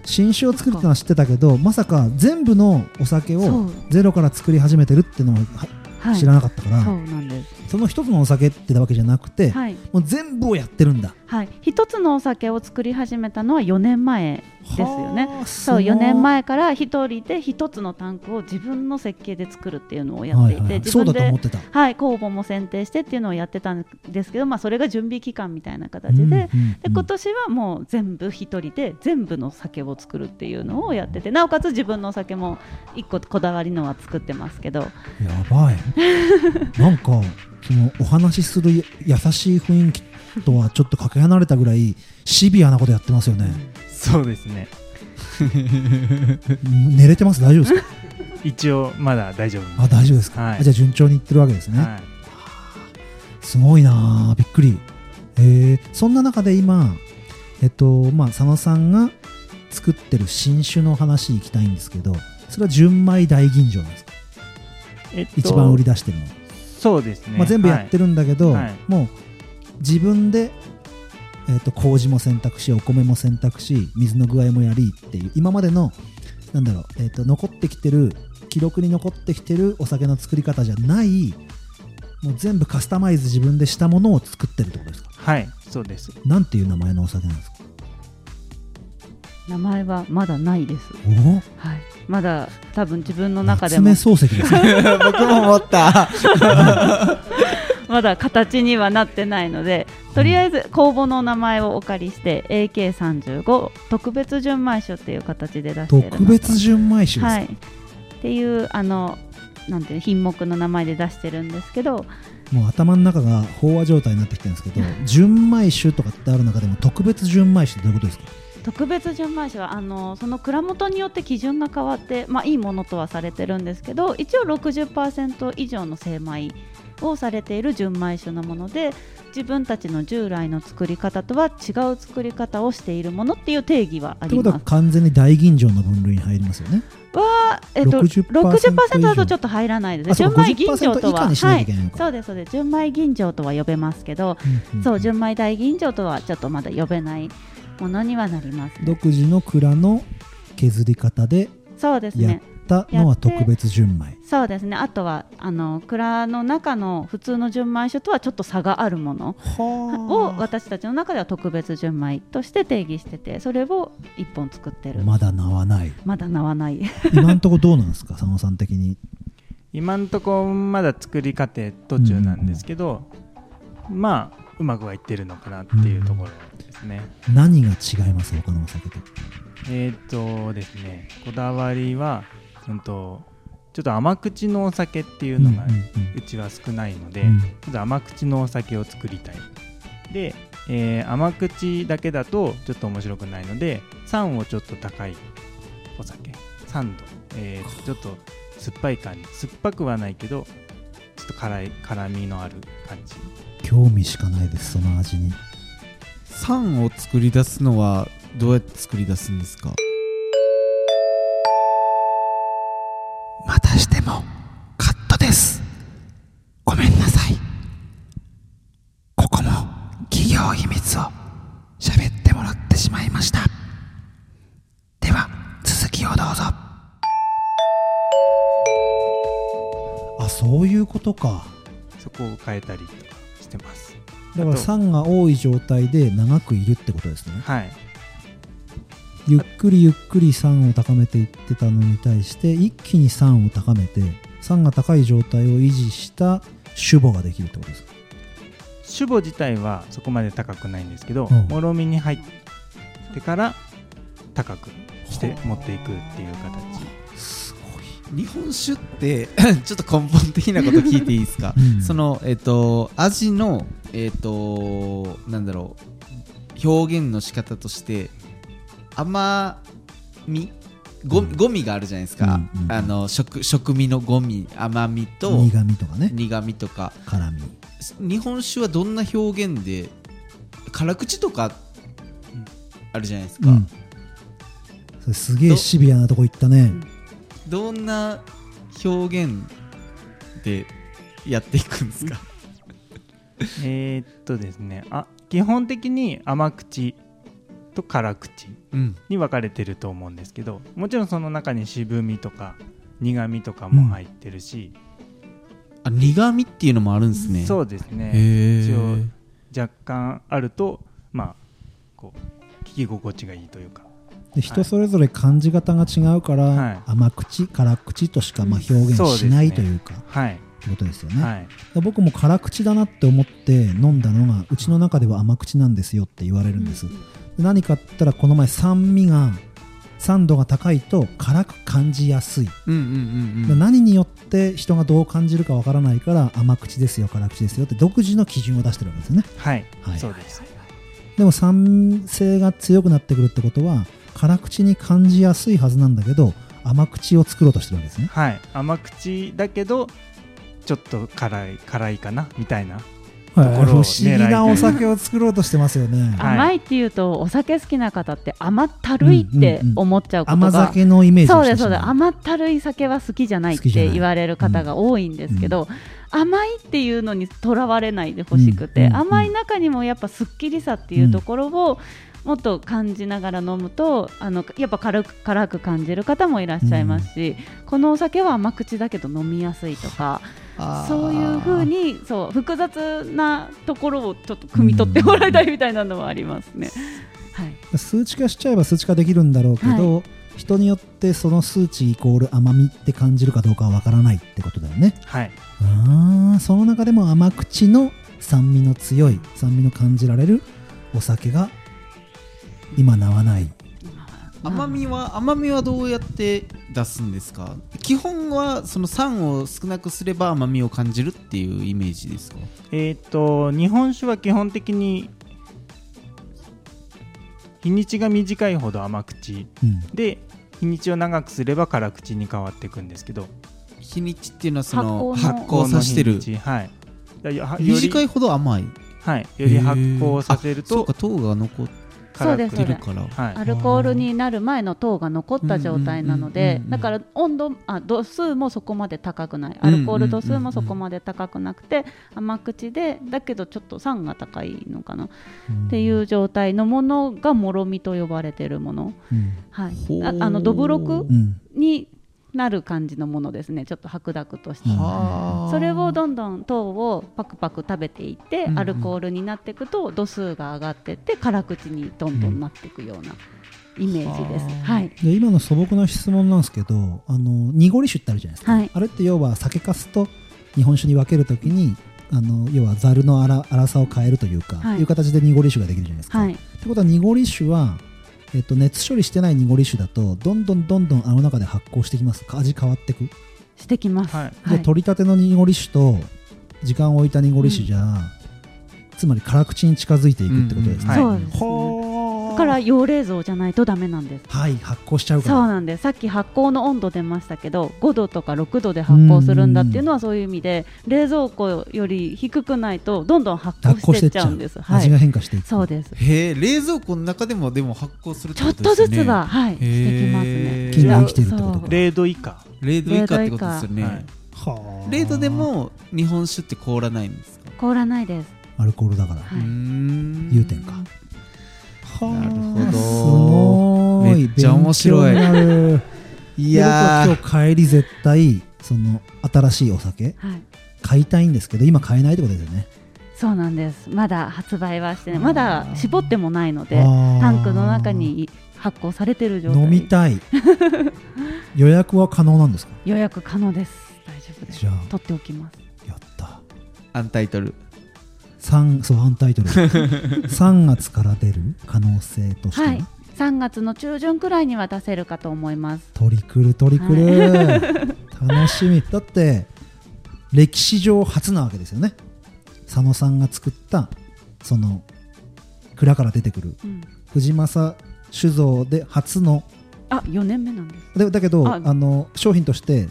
新酒を作るってのは知ってたけどまさか全部のお酒をゼロから作り始めてるっていうのはははい。知らなかったから、そうなんです。その一つのお酒ってわけじゃなくて、はい。もう全部をやってるんだ。はい。一つのお酒を作り始めたのは4年前ですよね。はあそうすごい4年前から一人で一つのタンクを自分の設計で作るっていうのをやっていて、はいはい、自分でと思ってた。はい酵母も選定してっていうのをやってたんですけど、まあ、それが準備期間みたいな形で,、うんうんうん。で今年はもう全部一人で全部の酒を作るっていうのをやっててなおかつ自分のお酒も一個こだわりのは作ってますけど。やばい。なんかそのお話しする優しい雰囲気とはちょっとかけ離れたぐらいシビアなことやってますよね、そうですね。う ん寝れてます？大丈夫ですか？一応まだ大丈夫あ大丈夫ですか、はい。あじゃあ順調にいってるわけですね、はい。すごいなあびっくり。えー、そんな中で今えっとまあ佐野さんが作ってる新酒の話いきたいんですけどそれは純米大吟醸なんですか、えっと一番売り出してるの、そうですね、まあ、全部やってるんだけど、はい。はい。もう自分で、えっと麹も選択しお米も選択し水の具合もやりっていう今までのなんだろう、えっと残ってきてる記録に残ってきてるお酒の作り方じゃないもう全部カスタマイズ自分でしたものを作ってるってことですか？はいそうです。なんていう名前のお酒なんですか？名前はまだないです、お？はい、まだ多分自分の中で夏も目漱石ですね。僕も思ったまだ形にはなってないのでとりあえず公募の名前をお借りして AK35 特別純米酒っていう形で出している特別純米酒ですか、はい、っていうあのなんていう品目の名前で出してるんですけどもう頭の中が飽和状態になってきてるんですけど 純米酒とかってある中でも特別純米酒ってどういうことですか？特別純米酒はあのその蔵元によって基準が変わって、まあ、いいものとはされてるんですけど一応60%以上の精米をされている純米酒のもので自分たちの従来の作り方とは違う作り方をしているものっていう定義はあってことります。は完全に大吟醸の分類に入りますよねは、えっと、60% 60%だとちょっと入らないで純米吟醸と50%以下は、はいそうですそうです。純米吟醸とは呼べますけど、うんうんそう純米大吟醸とはちょっとまだ呼べないものにはなります、ね。独自の蔵の削り方でそうですね。ったのは特別純米そうですね。あとはあの蔵の中の普通の純米酒とはちょっと差があるものを私たちの中では特別純米として定義しててそれを1本作ってる。まだ名はない。まだ名はない。今んとこどうなんですか？佐野さん的に。今んとこまだ作り過程途中なんですけど、まあうまくはいってるのかなっていうところですね、何が違います？他のお酒と。えーっとですねこだわりは、うん、とちょっと甘口のお酒っていうのがうんうんうん。うちは少ないので、うん。ちょっと甘口のお酒を作りたい。で、えー甘口だけだとちょっと面白くないので酸をちょっと高いお酒。酸度、えーちょっと酸っぱい感じ。酸っぱくはないけどちょっと辛い辛みのある感じ。興味しかないですその味に。酸を作り出すのはどうやって作り出すんですか？もカットです。ごめんなさい。ここも企業秘密を喋ってもらってしまいました。では続きをどうぞ。あそういうことか。そこを変えたりとかしてます。だから酸が多い状態で長くいるってことですね。はいゆっくりゆっくり酸を高めていってたのに対して一気に酸を高めて酸が高い状態を維持した酒母ができるってことですか？酒母自体はそこまで高くないんですけど、うん。もろみに入ってから高くして持っていくっていう形。すごい。日本酒って ちょっと根本的なこと聞いていいですか？うん。そのえっ、と味のえっ、となんだろう表現の仕方として甘み？ごうん。ゴミがあるじゃないですか、うんうんあの食食味のゴミ。甘みと苦味とかね。苦味とか。辛味。日本酒はどんな表現で辛口とかあるじゃないですか、うん。それすげえシビアなとこ行ったね。どんな表現でやっていくんですか？えーっとですね。あ基本的に甘口と辛口うん。に分かれてると思うんですけどもちろんその中に渋みとか苦みとかも入ってるし、あ苦味っていうのもあるんですね。そうですね。へ一応え若干あるとまあこう聞き心地がいいというか。で人それぞれ感じ方が違うから、はい。甘口辛口としかまあ表現しないというか。はい、ってことですよね、はい。で僕も辛口だなって思って飲んだのがうちの中では甘口なんですよって言われるんです、で何かって言ったらこの前酸味が酸度が高いと辛く感じやすい、うんうんうんでうん。何によって人がどう感じるかわからないから甘口ですよ辛口ですよって独自の基準を出してるわけですよね。はい、はい。そうです。でも酸性が強くなってくるってことは辛口に感じやすいはずなんだけど甘口を作ろうとしてるわけですね。はい。甘口だけどちょっと辛い辛いかなみたいな。はいところを不思議なお酒を作ろうとしてますよね。はい。甘いっていうとお酒好きな方って甘ったるいって思っちゃうことが、甘酒のイメージそうですそうです。甘ったるい酒は好きじゃないって言われる方が多いんですけど、甘いっていうのにとらわれないでほしくて、うんうん甘い中にもやっぱすっきりさっていうところをもっと感じながら飲むとあのやっぱ軽く辛く感じる方もいらっしゃいますし、このお酒は甘口だけど飲みやすいとかそういうふうにそう複雑なところをちょっと汲み取ってもらいたいみたいなのはありますね。はい。数値化しちゃえば数値化できるんだろうけど、人によってその数値イコール甘みって感じるかどうかはわからないってことだよね。はい。あーその中でも甘口の酸味の強い酸味の感じられるお酒が今名はない甘みは甘みはどうやって出すんですか？基本はその酸を少なくすれば甘みを感じるっていうイメージですか？えーっと日本酒は基本的に日にちが短いほど甘口。うん。で日にちを長くすれば辛口に変わっていくんですけど。日にちっていうのはその発酵させてる。はい。短いほど甘い。はい。より発酵させるとそうか糖が残っそうですてるからはい。アルコールになる前の糖が残った状態なのでだから温度あ度数もそこまで高くない。アルコール度数もそこまで高くなくて甘口でだけどちょっと酸が高いのかな。っていう状態のものがもろみと呼ばれてるもの、うん。はい。ああのどぶろくうん。になる感じのものですね。ちょっと白濁とした、うん。はあ。それをどんどん糖をパクパク食べていって、アルコールになっていくと度数が上がってって辛口にどんどんなっていくようなイメージです、はい。で今の素朴な質問なんですけどあの濁り酒ってあるじゃないですか、はい。あれって要は酒粕と日本酒に分けるときにあの要はざるの粗粗さを変えるというか、はい。い、う形で濁り酒ができるじゃないですか。はい。ってことは濁り酒は、えっと、熱処理してない濁り酒だとどんどんどんどんあの中で発酵してきます。か味変わってく、してきます、はい。で取りたての濁り酒と時間を置いた濁り酒じゃ、つまり辛口に近づいていくってことですね。うんうんそうです、ほーだから陽冷蔵じゃないとダメなんです。はい発酵しちゃうかそうらなんです。さっき発酵の温度出ましたけど5度とか6度で発酵するんだっていうのはそういう意味で冷蔵庫より低くないとどんどん発発酵しててっちゃうんです。はい。味が変化していく。そうです。へえ冷蔵庫の中でもでも発酵するってちょっことですよねとずつは、はい、してきますね。菌が生きてるってことか。そう。0度以下。0度以下ってことですよね、はいはあ0度でも日本酒って凍らないんですか？凍らないです。アルコールだから、はい。うーん。融点か。はなるほど。すごい。めっちゃ面白い。勉強になる。いいや今日帰り絶対その新しいお酒はい、買いたいんですけど今買えないってことですよね。そうなんです。まだ発売はしてない。まだ絞ってもないので、タンクの中に発酵されてる状態。飲みたい。予約は可能なんですか？予約可能です。大丈夫です。じゃあ。取っておきます。やった。アンタイトル三そうアンタイトル。3月から出る可能性としては、はい。3月の中旬くらいには出せるかと思います。取りくる取りくる、楽しみ。だって歴史上初なわけですよね。佐野さんが作ったその蔵から出てくるうん、藤正酒造で初の。あ、4年目なんです。でだけどああの商品として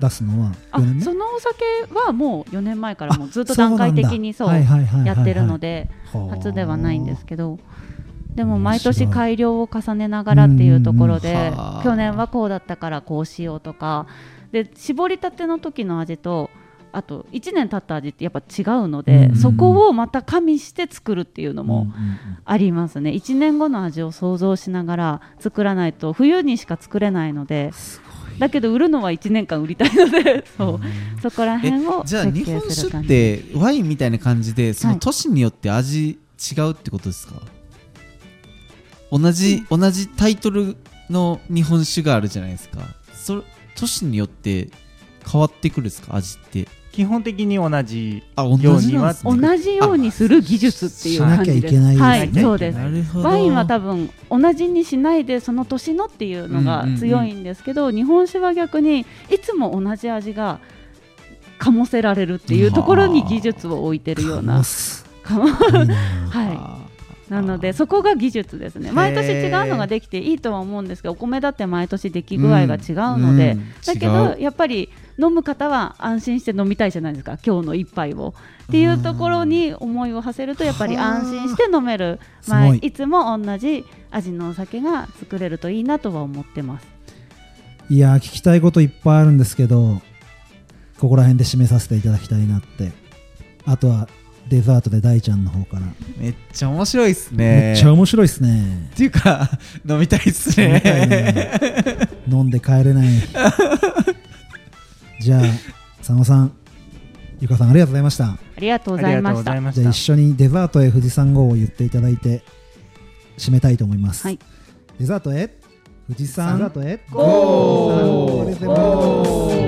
出すのはあ4年目？そのお酒はもう4年前からもうずっと段階的にそうやってるのではあ。初ではないんですけどでも毎年改良を重ねながらっていうところで去年はこうだったからこうしようとかで絞りたての時の味とあと1年経った味ってやっぱ違うので、そこをまた加味して作るっていうのもありますね。1年後の味を想像しながら作らないと冬にしか作れないのでだけど売るのは1年間売りたいのでそう。そこら辺をじゃあ設日本酒ってワインみたいな感じでそのはい都市によって味違うってことですか、同じ、同じタイトルの日本酒があるじゃないですかそれ都市によって変わってくるん。ですか味って基本的に同じあ同ようには同じようにする技術っていう感じです。しなきゃい。けないです。ねはい、そうです。ワインは多分同じにしないでその年のっていうのが強いんですけど、日本酒は逆にいつも同じ味が醸せられるっていうところに技術を置いてるような はい。なのでそこが技術ですね。毎年違うのができていいとは思うんですけど、お米だって毎年出来具合が違うので、うんだけ違どうやっぱり飲む方は安心して飲みたいじゃないですか。今日の一杯を。っていうところに思いを馳せるとやっぱり安心して飲める、まあ、いつも同じ味のお酒が作れるといいなとは思ってます。いやー聞きたいこといっぱいあるんですけどここら辺で締めさせていただきたいなって。あとはデザートで大ちゃんの方から、めっちゃ面白いっすめねっちゃ面白いっすね。っていうか 飲みたいっすね。ね。飲んで帰れない。じゃあ佐野さんゆかさんありがとうございました。ありがとうございました。じゃあ一緒にデザートへ富士山号を言っていただいて締めたいと思います、はい。デザートへ富士山デザートへ。ゴー。富士山ゴー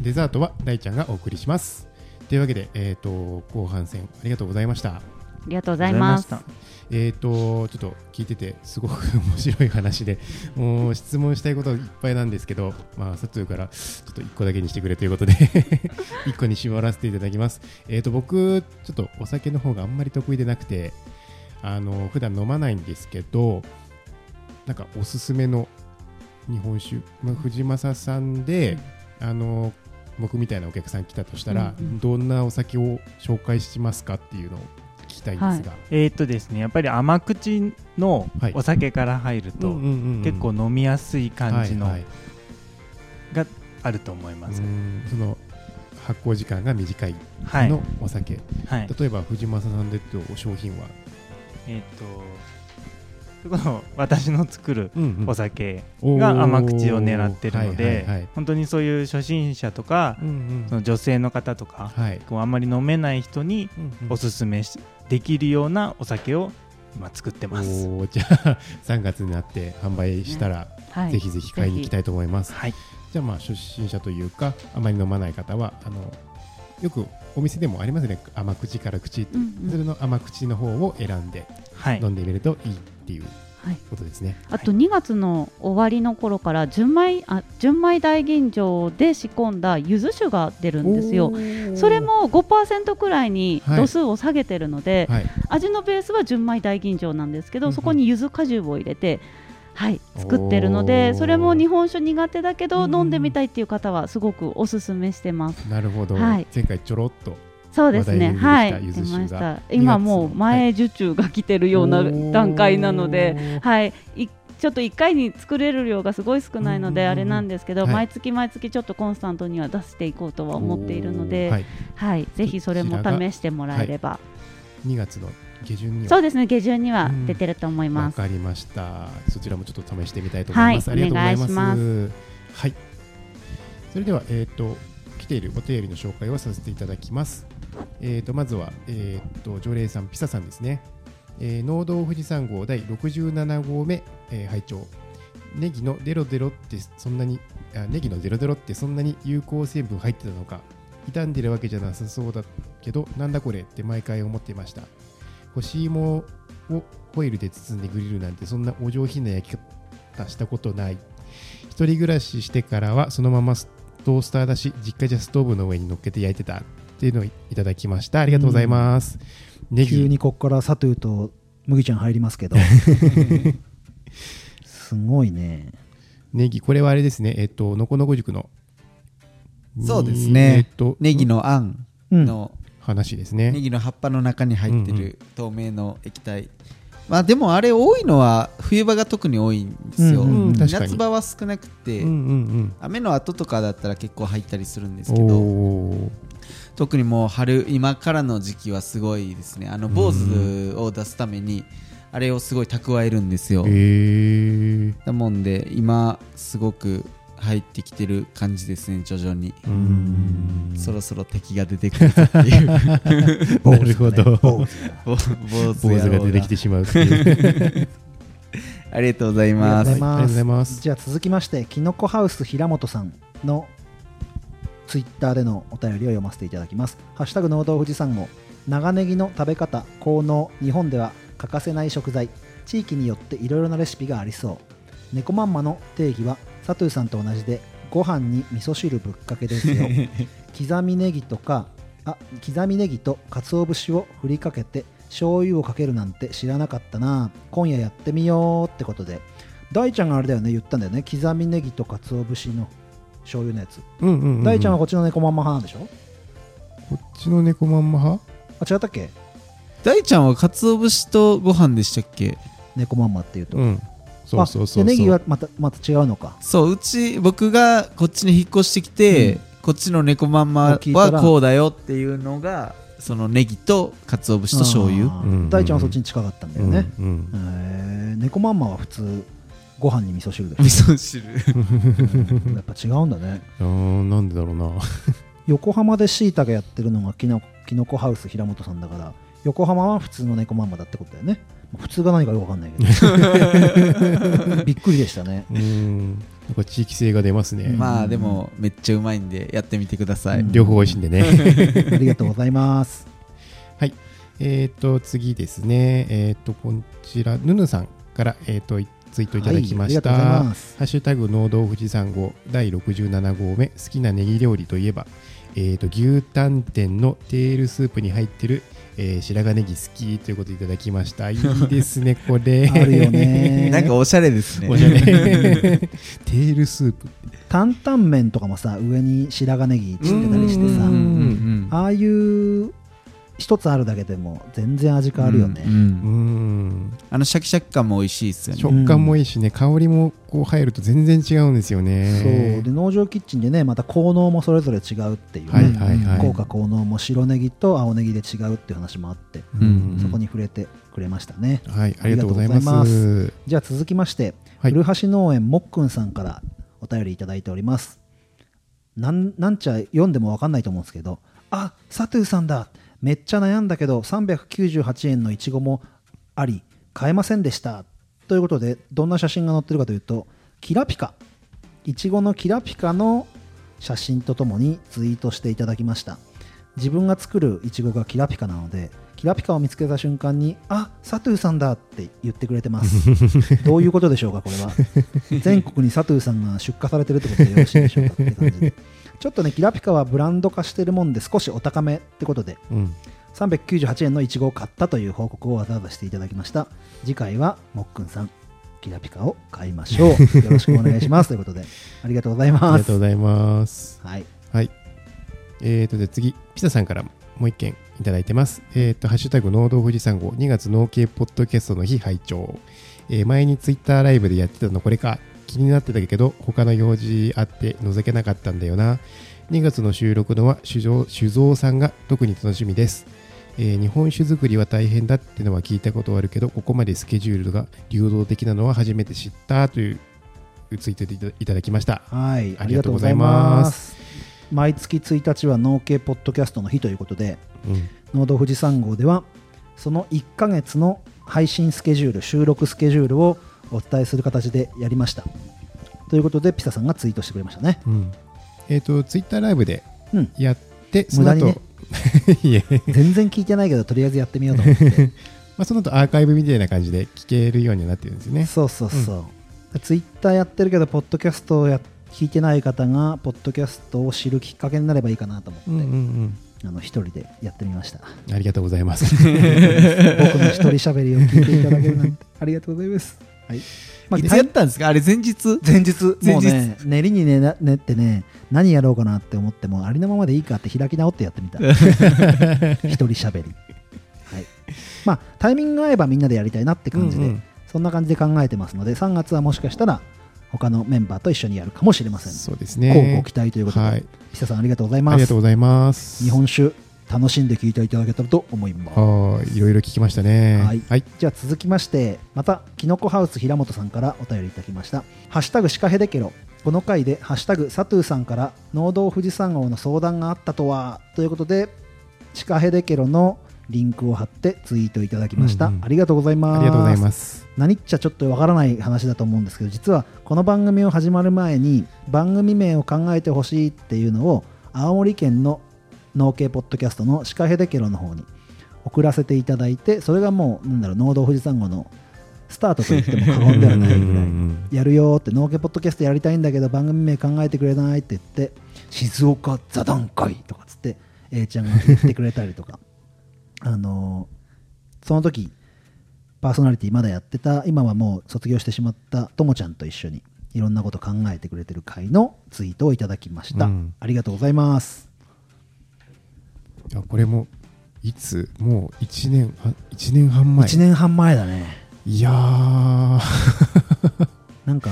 デザートは大ちゃんがお送りします。というわけで、えー、と後半戦ありがとうございました。ありがとうございます。えー、とちょっと聞いててすごく面白い話でもう質問したいこといっぱいなんですけど、まあ、佐藤からちょっと1個だけにしてくれということで 1個に絞らせていただきます。えー、と僕ちょっとお酒の方があんまり得意でなくてあの普段飲まないんですけどなんかおすすめの日本酒、まあ、藤正さんで、あの僕みたいなお客さん来たとしたら、うんうん。どんなお酒を紹介しますかっていうのを聞きたいんですが、えーっとですねやっぱり甘口のはいお酒から入ると、うんうんうんうん。結構飲みやすい感じのはいはい。があると思います。うん。その発酵時間が短いはい、のお酒、はい、例えば藤正さんでと商品は、えーっとこの私の作るお酒が甘口を狙ってるので、はいはいはい。本当にそういう初心者とか、その女性の方とか、はい。こうあんまり飲めない人におすすめしできるようなお酒を今作ってます。じゃあ 3月になって販売したら、はい。ぜひぜひ買いに行きたいと思います。はい、じゃあまあ初心者というかあまり飲まない方はあのよくお店でもありますね。甘口から口、うんうん。それの甘口の方を選んではい。飲、んでみるといいっていうはい。ことですね、あと2月の終わりの頃から純米あ純米大吟醸で仕込んだ柚子酒が出るんですよ。それも5%くらいに度数を下げてるので、はい。味のベースは純米大吟醸なんですけど、そこに柚子果汁を入れて、はい、作ってるのでそれも日本酒苦手だけど、飲んでみたいっていう方はすごくおすすめしてます。なるほど、はい。前回ちょろっとそうですね。はい、に出ました。今もう前受注が来てるような段階なので、はい、い。ちょっと1回に作れる量がすごい少ないのであれなんですけど、はい。毎月毎月ちょっとコンスタントには出していこうとは思っているので、おー。ははい。い、ぜひそれも試してもらえれば、2月の下旬には。そうですね。下旬には出てると思いわます。かりました。そちらもちょっと試してみたいと思います、はいありがとうございます。はい。それではえっ、と来ているお便りの紹介をさせていただきますえっ、とまずはえっ、と常連さんピサさんですね。えー農道富士山号第67号目、えー拝聴。ネギのデロデロってそんなにあネギのデロデロってそんなに有効成分入ってたのか傷んでるわけじゃなさそうだけどなんだこれって毎回思っていました。干し芋をホイルで包んでグリルなんてそんなお上品な焼き方したことない。一人暮らししてからはそのままトースターだし実家じゃストーブの上に乗っけて焼いてた。っていうのをいただきました。ありがとうございます、ネギ。急にここからサトゥーと麦ちゃん入りますけど。すごいね。ネギこれはあれですね。えっ、とのこのこ塾の。そうですね。えっ、とネギのあんうん。の、話ですね。ネギの葉っぱの中に入ってる透明の液体、まあでもあれ多いのは冬場が特に多いんですよ、うんうん夏場は少なくて、うんうん雨の後とかだったら結構入ったりするんですうんけど特にもう春今からの時期はすごいですね。あの坊主を出すためにあれをすごい蓄えるんですよ、へー。だもんで今すごく入ってきてる感じですね徐々に、うーん。そろそろ敵が出てくるぞっていう。なるほど。坊主が出てきてしまう ありがとうございます。ありがとうございます。じゃあ続きましてきのこハウス平本さんのツイッターでのお便りを読ませていただきます。ハッシュタグ農道富士山号長ネギの食べ方効能日本では欠かせない食材。地域によっていろいろなレシピがありそう。猫まんまの定義は佐藤さんと同じでご飯に味噌汁ぶっかけですよ。刻みネギとかあ刻みネギと鰹節を振りかけて醤油をかけるなんて知らなかったな。今夜やってみようってことで。大ちゃんがあれだよね言ったんだよね。刻みネギと鰹節の醤油のやつ、うんうんうんうん。大ちゃんはこっちの猫まんま派なんでしょ？こっちの猫まんま派？あ違ったっけ？大ちゃんは鰹節とご飯でしたっけ？猫まんまっていうと、うんそうそうそうネギはまたまた違うのか。そううち僕がこっちに引っ越してきて、うん。こっちの猫まんまはこうだよっていうのがそのネギと鰹節と醤油。大ちゃんはそっちに近かったんだよね、うんうん。へー。猫まんまは普通ご飯に味噌汁で。味噌汁。う んやっぱ違うんだね。あーなんでだろうな。横浜でしいたけやってるのがきのきのこハウス平本さんだから横浜は普通の猫まんまだってことだよね普通が何かよくわかんないけど。びっくりでしたね。うん。なんか地域性が出ますね、うん。まあでもめっちゃうまいんでやってみてください、うん。両方美味しいんでね。ありがとうございます。えっと次ですね。えっ、とこちらぬぬさんからえっ、とツイートいただきました、はい、ありがとうございます。ハッシュタグ農道富士山号第67号目好きなネギ料理といえば、えー、と牛タン店のテールスープに入ってる、えー白髪ネギ好きということでいただきました。いいですねこれ。あるよね。なんかおしゃれですね。おしゃれ。テールスープ。担々麺とかもさ上に白髪ネギ散ってたりしてさ。ああいう一つあるだけでも全然味変わるよね、うんうん。あのシャキシャキ感も美味しいですよね。食感もいいしね。香りもこう入ると全然違うんですよそう。ねで農場キッチンでねまた効能もそれぞれ違うっていうね、はいはいはい。効果効能も白ネギと青ネギで違うっていう話もあって、うん。そこに触れてくれましたね。はいありがとうございます。じゃあ続きまして、はい。古橋農園もっくんさんからお便りいただいております。なんなんちゃ読んでも分かんないと思うんですけどあサトゥーさんだめっちゃ悩んだけど398円のいちごもあり買えませんでした。ということでどんな写真が載ってるかというとキラピカ。いちごのキラピカの写真とともにツイートしていただきました。自分が作るいちごがキラピカなのでキラピカを見つけた瞬間にあサトゥーさんだって言ってくれてます。どういうことでしょうかこれは。全国にサトゥーさんが出荷されてるってことでよろしいでしょうかって感じでちょっとねキラピカはブランド化してるもんで少しお高めってことでうん398円のいちごを買ったという報告をわざわざしていただきました次回はもっくんさんキラピカを買いましょう よろしくお願いしますということでありがとうございありますがとうございますはいはい。えーと、じゃあ次、ピザさんからもう一件いただいてます。えーと、ハッシュタグ農道富士山号2月農系ポッドキャストの日拝聴。えー前にツイッターライブでやってたのこれか。気になってたけど、他の用事あって覗けなかったんだよな。2月の収録のは酒造酒造さんが特に楽しみです。えー日本酒作りは大変だってのは聞いたことはあるけど、ここまでスケジュールが流動的なのは初めて知ったというツイートでいたいただきました。はい、ありがとうございます毎月1日は農系ポッドキャストの日ということで、うん農道富士山号では、その1ヶ月の配信スケジュール、収録スケジュールをお伝えする形でやりました。ということで、ピサさんがツイートしてくれましたね。うんえっ、と、ツイッターライブでうん、やって、その後、無駄にね 全然聞いてないけど、とりあえずやってみようと思って。まあ、その後アーカイブみたいな感じで聞けるようにはなってるんですよね。そうそうそう。ツイッターやってるけど、ポッドキャストをや聞いてない方が、ポッドキャストを知るきっかけになればいいかなと思って、うんうんうんあの一人でやってみました。ありがとうございます。僕の一人喋りを聞いていただけるなんてありがとうございます。はい。まあいつやったんですか？あれ前日？前日、前日もうね、練りに練な練ってね、何やろうかなって思っても、ありのままでいいかって開き直ってやってみた。一人喋り。はい。まあ、タイミングが合えばみんなでやりたいなって感じで、うんうんそんな感じで考えてますので、3月はもしかしたら、他のメンバーと一緒にやるかもしれません。そうです乞うごね。期待ということで、はい。ピサさんありがとうございますありがとう。ございます。日本酒、楽しんで聞いていただけたらと思います。はい。いろいろ聞きましたね。はいはい。じゃあ続きましてまたきのこハウス平本さんからお便りいただきました「ハッシュタグシカヘデケロ」この回で「ハッシュタグサトゥーさんから農道富士山号の相談があったとは」ということでシカヘデケロのリンクを貼ってツイートいただきました、うんうんありがとうございますありがとうございます。何っちゃちょっとわからない話だと思うんですけど実はこの番組を始まる前に番組名を考えてほしいっていうのを青森県の農系ポッドキャストのシカヘデケロの方に送らせていただいてそれがもうなんだろう農道富士山号のスタートと言っても過言ではないぐらいやるよーって農家ポッドキャストやりたいんだけど番組名考えてくれないって言って静岡座談会とかつって A ちゃんが言ってくれたりとか。あのーその時パーソナリティまだやってた今はもう卒業してしまったともちゃんと一緒にいろんなこと考えてくれてる回のツイートをいただきました、うん。ありがとうございますあこれもいつもう1年は一年半前。1年半前だね。いやー。なんか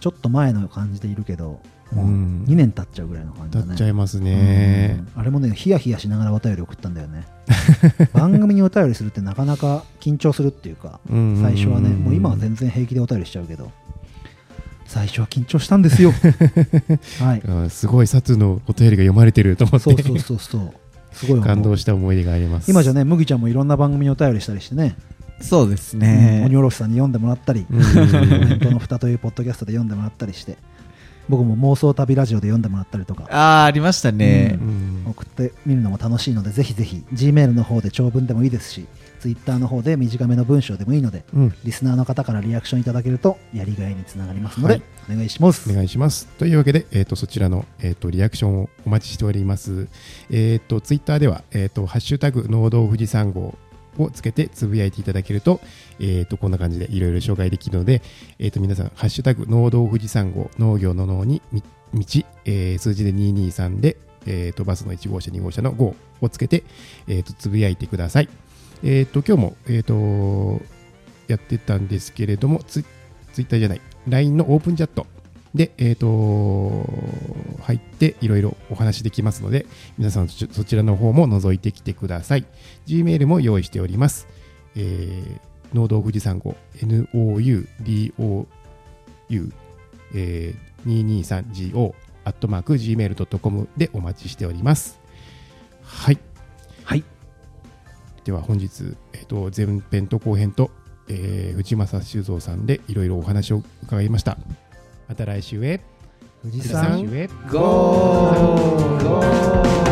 ちょっと前の感じでいるけどもううん。2年経っちゃうぐらいの感じ経だね。っちゃいますね。うん。あれもねヒヤヒヤしながらお便り送ったんだよね。番組にお便りするってなかなか緊張するっていうかうん。最初はねもう今は全然平気でお便りしちゃうけど最初は緊張したんですよ。はい。うんすごいサツのお便りが読まれてると思って。そうそうそうそうすごい感動した思い出があります。今じゃね麦ちゃんもいろんな番組にお便りしたりしてね。そうですうんね鬼おろしさんに読んでもらったり。うん。コメントの蓋というポッドキャストで読んでもらったりして。僕も妄想旅ラジオで読んでもらったりとか。ああありましたね。うん。送ってみるのも楽しいのでぜひぜひ Gmail の方で長文でもいいですし Twitter の方で短めの文章でもいいのでうんリスナーの方からリアクションいただけるとやりがいにつながりますので、はいお願いしますお願いします。というわけで、えー、とそちらの、えー、とリアクションをお待ちしております。えー、とツイッターでは、えー、とハッシュタグ農道富士山号をつけてつぶやいていただけると,、えー、とこんな感じでいろいろ紹介できるので、えー、と皆さん、ハッシュタグ農道富士山号農業の農にみ道、えー数字で223でえー、とバスの1号車、2号車の5をつけて、えー、とつぶやいてください。えー、と今日も、えー、とやってたんですけれどもツ、ツイッターじゃない、LINE のオープンチャットで、えー、と入っていろいろお話できますので、皆さんそちらの方も覗いてきてください。Gmail も用意しております。えー、農道富士山号 NOUDOU、えー、223GO アットマーク Gmail.com でお待ちしております。はい。では本日、えー、と前編と後編と、えー、藤正修造さんでいろいろお話を伺いました。また来週へ。富士山ゴー